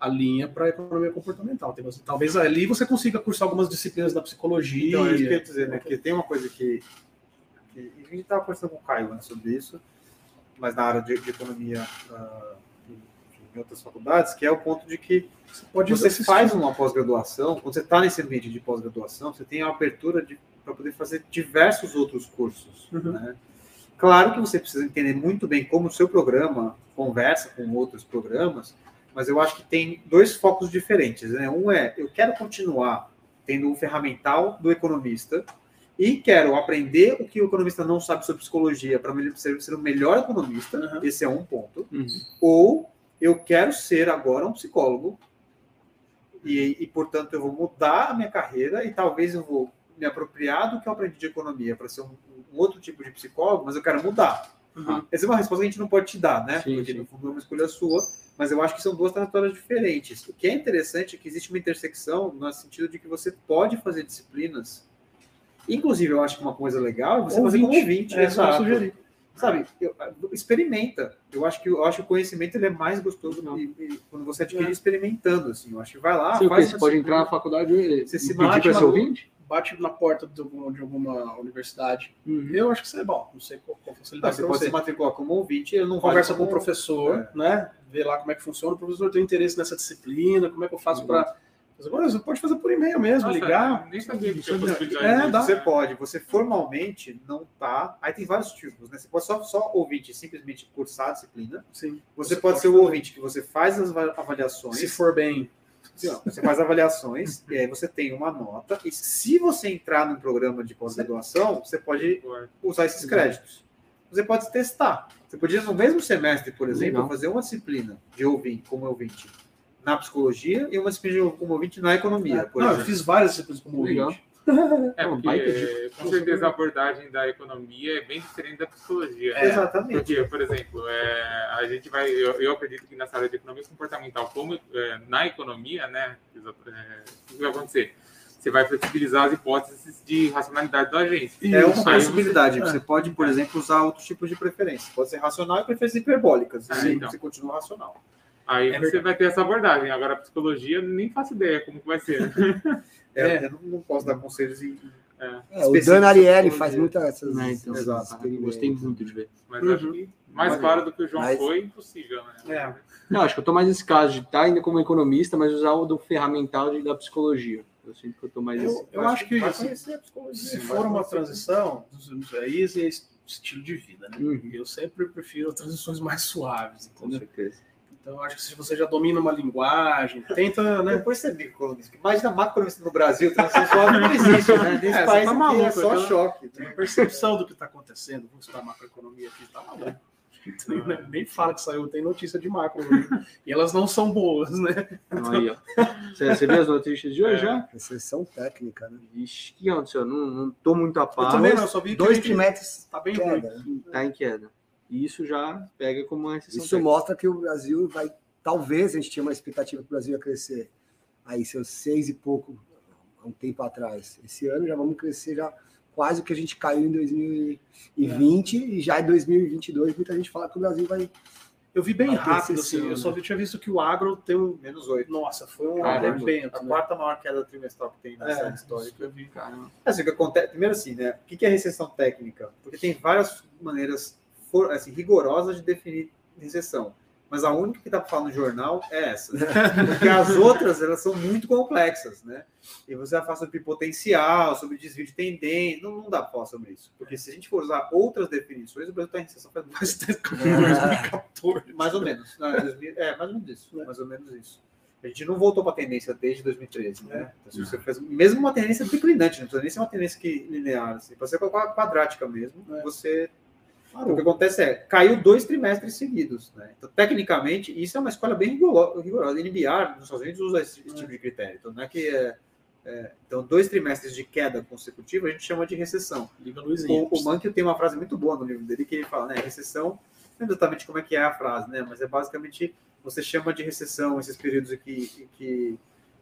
a linha para a economia comportamental. Talvez ali você consiga cursar algumas disciplinas da psicologia. Então, é isso que eu ia dizer, né? Porque tem uma coisa que, que a gente estava conversando com o Caio né, sobre isso, mas na área de, de economia uh, em outras faculdades, que é o ponto de que você, pode você faz uma pós-graduação, quando você está nesse ambiente de pós-graduação, você tem a abertura para poder fazer diversos outros cursos. Uhum. Né? Claro que você precisa entender muito bem como o seu programa conversa com outros programas, mas eu acho que tem dois focos diferentes. Né? Um é, eu quero continuar tendo o ferramental do economista e quero aprender o que o economista não sabe sobre psicologia para ser, ser o melhor economista. Uhum. Esse é um ponto. Uhum. Ou eu quero ser agora um psicólogo e, e, portanto, eu vou mudar a minha carreira e talvez eu vou me apropriar do que eu aprendi de economia para ser um, um, outro tipo de psicólogo, mas eu quero mudar. Uhum. Essa é uma resposta que a gente não pode te dar, né? Sim, Porque sim. no fundo é uma escolha sua mas eu acho que são duas trajetórias diferentes. O que é interessante é que existe uma intersecção no sentido de que você pode fazer disciplinas. Inclusive, eu acho que uma coisa legal é você ouvinte. fazer como ouvinte. É, só sugerir. Sabe, eu, experimenta. Eu acho que eu acho que o conhecimento ele é mais gostoso e, e, quando você adquire é. experimentando. Assim, eu acho que vai lá. Sim, faz você pode entrar na faculdade e você se pedir para ser ouvinte? bate na porta de alguma, de alguma universidade. Uhum. Eu acho que isso é bom. Não sei qual, qual facilidade. você pode se matricular como ouvinte, ele não conversa com o professor, é. né? Vê lá como é que funciona. O professor tem interesse nessa disciplina, como é que eu faço uhum. para Agora você pode fazer por e-mail mesmo, Nossa, ligar. Nem sabia que tinha possibilidade. É, dá. Você pode, você formalmente não tá. Aí tem vários tipos, né? Você pode só, só ouvinte simplesmente cursar a disciplina. Sim. Você, você pode, pode ser o ouvinte que você faz as avaliações. Se for bem você faz avaliações e aí você tem uma nota. E se você entrar no programa de pós-graduação, você pode usar esses créditos. Você pode testar. Você podia, no mesmo semestre, por exemplo, Legal. fazer uma disciplina de ouvinte, como ouvinte na psicologia e uma disciplina como ouvinte na economia. Por Não, exemplo. eu fiz várias disciplinas como ouvinte. É, porque, com certeza a abordagem da economia é bem diferente da psicologia. É, exatamente. Porque, por exemplo, é, a gente vai, eu, eu, acredito que nessa área de economia comportamental, como é, na economia, né, é, o que vai acontecer? Você vai flexibilizar as hipóteses de racionalidade do agente. É uma possibilidade. Você pode, por exemplo, usar outros tipos de preferência. Pode ser racional e preferências hiperbólicas. Ah, então. Você continua racional. Aí é você verdade. vai ter essa abordagem. Agora, a psicologia, nem faço ideia como que vai ser. É, é. Eu não, posso dar conselhos em. É. É, o Dan Ariely faz muitas essas. Né, então, Exato. Gostei muito de ver. Mas uhum. acho que mais mas, claro do que o João mas... foi, impossível, né? É. Não, acho que eu estou mais nesse caso de estar ainda como economista, mas usar o do ferramental de, da psicologia. Eu sinto que eu estou mais. Eu, eu acho que assim, se for uma transição, aí é estilo de vida, né? Uhum. Eu sempre prefiro transições mais suaves, entendeu? Com certeza. Então, acho que se você já domina uma linguagem, tenta, né? Depois você vê economista. Imagina macroeconomista no Brasil, transição suave não existe, né? Nesse é, país tá maluco, é só então, choque. Né? A percepção do que está acontecendo, vou citar macroeconomia aqui, tá maluco. Né? Nem fala que saiu, tem notícia de macro. Né? E elas não são boas, né? Então... Aí, ó. Você, viu as notícias de hoje é. já? Exceção técnica, né? Ixi, que aconteceu? Não, não tô muito a par. Eu também não, só vi Dois trimestres tá bem queda, ruim. Tá em queda. E isso já pega como uma exceção. Isso técnica. mostra que o Brasil vai. Talvez a gente tinha uma expectativa que o Brasil ia crescer aí seus seis e pouco há um tempo atrás. Esse ano já vamos crescer já quase o que a gente caiu em 2020 é. e já em 2022 muita gente fala que o Brasil vai eu vi bem rápido, assim. Eu só tinha visto que o agro tem um. Menos oito. Nossa, foi um arrebento. A né? quarta maior queda trimestral que tem na é, série histórica. Eu vi, cara. Assim, o que acontece, primeiro, assim, né? O que é recessão técnica? Porque tem várias maneiras for, assim, rigorosas de definir recessão. mas a única que dá para falar no jornal é essa. Porque as outras, elas são muito complexas, né? E você vai falar sobre potencial, sobre desvio de tendência, não, não dá para falar sobre isso. Porque se a gente for usar outras definições, o Brasil está em recessão faz mais tempo. 2014. Mais ou menos. Não, é, 2000, é, mais ou menos isso. É. Mais ou menos isso. A gente não voltou para a tendência desde 2013, né? Então, você faz, mesmo uma tendência declinante, não precisa nem ser uma tendência que linear, assim, pode ser quadrática mesmo, é. você então, o que acontece é, caiu dois trimestres seguidos. Né? Então, tecnicamente, isso é uma escolha bem rigorosa. NBR, nos Estados Unidos, usa esse, esse tipo de critério. Então, não é que é, é, então, dois trimestres de queda consecutiva a gente chama de recessão. O, o Mankio tem uma frase muito boa no livro dele que ele fala, né? Recessão, não é exatamente como é que é a frase, né? Mas é basicamente você chama de recessão esses períodos em que, que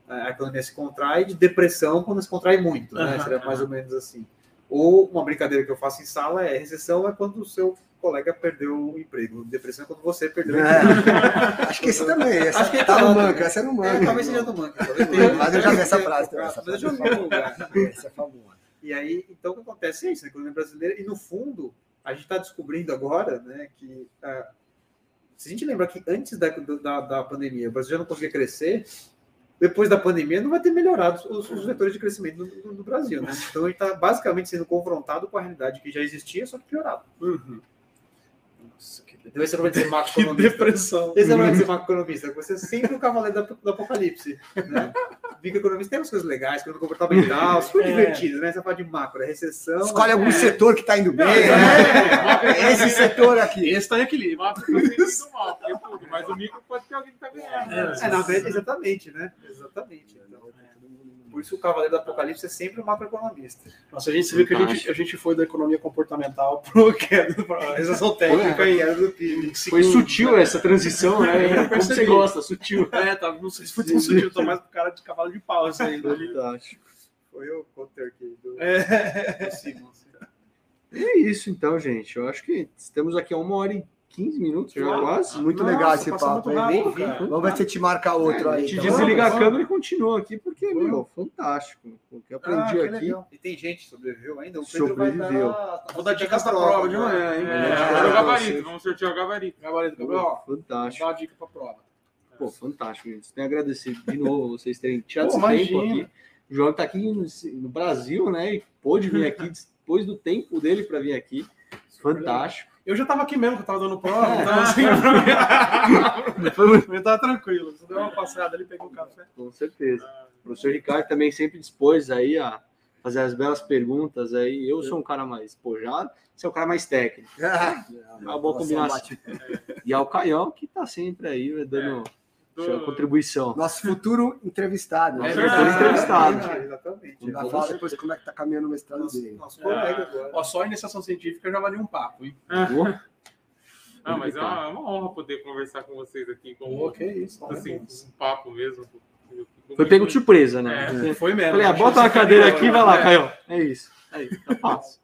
a economia se contrai, de depressão quando se contrai muito, né? Seria mais ou menos assim. Ou uma brincadeira que eu faço em sala é recessão é quando o seu colega perdeu o emprego. Depressão é quando você perdeu o é. emprego. Acho que esse também. Essa Acho que tá no manca, essa é no manca. É, talvez seja no manca. Mas eu já vi essa frase também. Mas eu já vi em lugar. Essa é famosa. E aí, então, o que acontece é isso, a economia brasileira, e no fundo, a gente está descobrindo agora, né, que uh, se a gente lembrar que antes da, da, da pandemia o Brasil já não conseguia crescer, depois da pandemia, não vai ter melhorado os, os vetores de crescimento no Brasil. Né? Então, a gente está basicamente sendo confrontado com a realidade que já existia, só que piorado. Uhum. Nossa, que então, esse é o ser macroeconomista. depressão. Esse é o ser macroeconomista. Você é sempre o cavaleiro do apocalipse. Né? Microeconomista tem umas coisas legais, coisa comportamental, super é. divertidas, né? Você fala de macro, é recessão. Escolhe algum é. setor que está indo bem. É. é. Esse setor aqui. Esse está em equilíbrio. Macro tá mal, é tudo, mas o micro pode ter alguém que está ganhando. É, na verdade, exatamente, né? Exatamente. Por isso o cavaleiro do apocalipse é sempre o macroeconomista. Nossa, a gente viu que a gente, a gente foi da economia comportamental para a recessão técnica e era do PIB. Foi sutil essa transição, né? Como você gosta, sutil. É, tá, não sei se foi tão sutil, tô mais pro cara de cavalo de pau isso aí. Fantástico. Foi o Cotter aqui do, é. do. E é isso então, gente. Eu acho que estamos aqui a uma hora e 15 minutos já quase. Muito Nossa, legal esse papo. Rápido, Vamos ver se te marca outro é, aí. A gente então. desliga a câmera e continua aqui, porque, meu, fantástico. O que eu aprendi ah, que aqui. Legal. E tem gente que sobreviveu ainda? O Pedro sobreviveu. Dar... Vou dar dicas da prova de manhã, hein? É, é, o gabarito, vamos sortear o gabarito. Gabarito, Gabriel. Fantástico. Dá uma dica pra prova. Pô, fantástico, gente. Tenho agradecido de novo vocês terem tirado esse tempo aqui. O João tá aqui no, no Brasil, né? E pôde vir aqui depois do tempo dele para vir aqui. Fantástico. Eu já estava aqui mesmo, que eu estava dando prova, então assim, eu estava tranquilo. Você deu uma passada ali, pegou o café. Com certeza. O professor Ricardo também sempre dispôs aí a fazer as belas perguntas aí. Eu sou um cara mais espojado, você é um cara mais técnico. É uma boa combinação. E ao Caião, que está sempre aí dando sua contribuição. Nosso futuro entrevistado. É verdade. entrevistado. É, exatamente. Vai falar depois como é que tá caminhando o mestrado nosso, dele. Nosso colega agora. Ó, só a iniciação científica já valia um papo, hein? É. Ah, mas é uma, é uma, honra poder conversar com vocês aqui. Com, oh, que isso. Assim, um papo mesmo. Foi pego de surpresa, né? É, foi mesmo. Falei, ah, bota uma cadeira aqui e vai lá, Caio. É isso. Aí, tá fácil.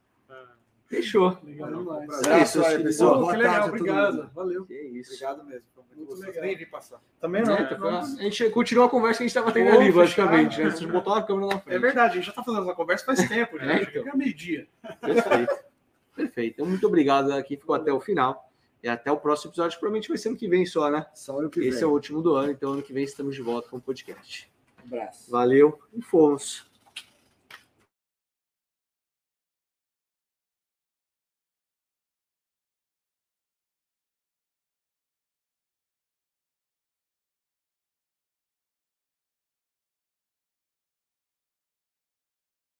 Fechou. Legal demais. É isso, aí, pessoal. que legal, obrigado. Valeu. Que isso. Obrigado mesmo. Muito legal. Nem vi passar. Também não. É, a gente continua a conversa que a gente estava tendo ali, basicamente. Né? A gente botou a câmera na frente. É verdade, a gente já está fazendo essa conversa faz tempo, já. É, então. é meio-dia. Perfeito. Perfeito. Então, muito obrigado aqui, ficou até o final. E até o próximo episódio, que provavelmente vai ser ano que vem só, né? Só ano que Esse vem. é o último do ano, então ano que vem estamos de volta com o podcast. Um abraço. Valeu e fomos.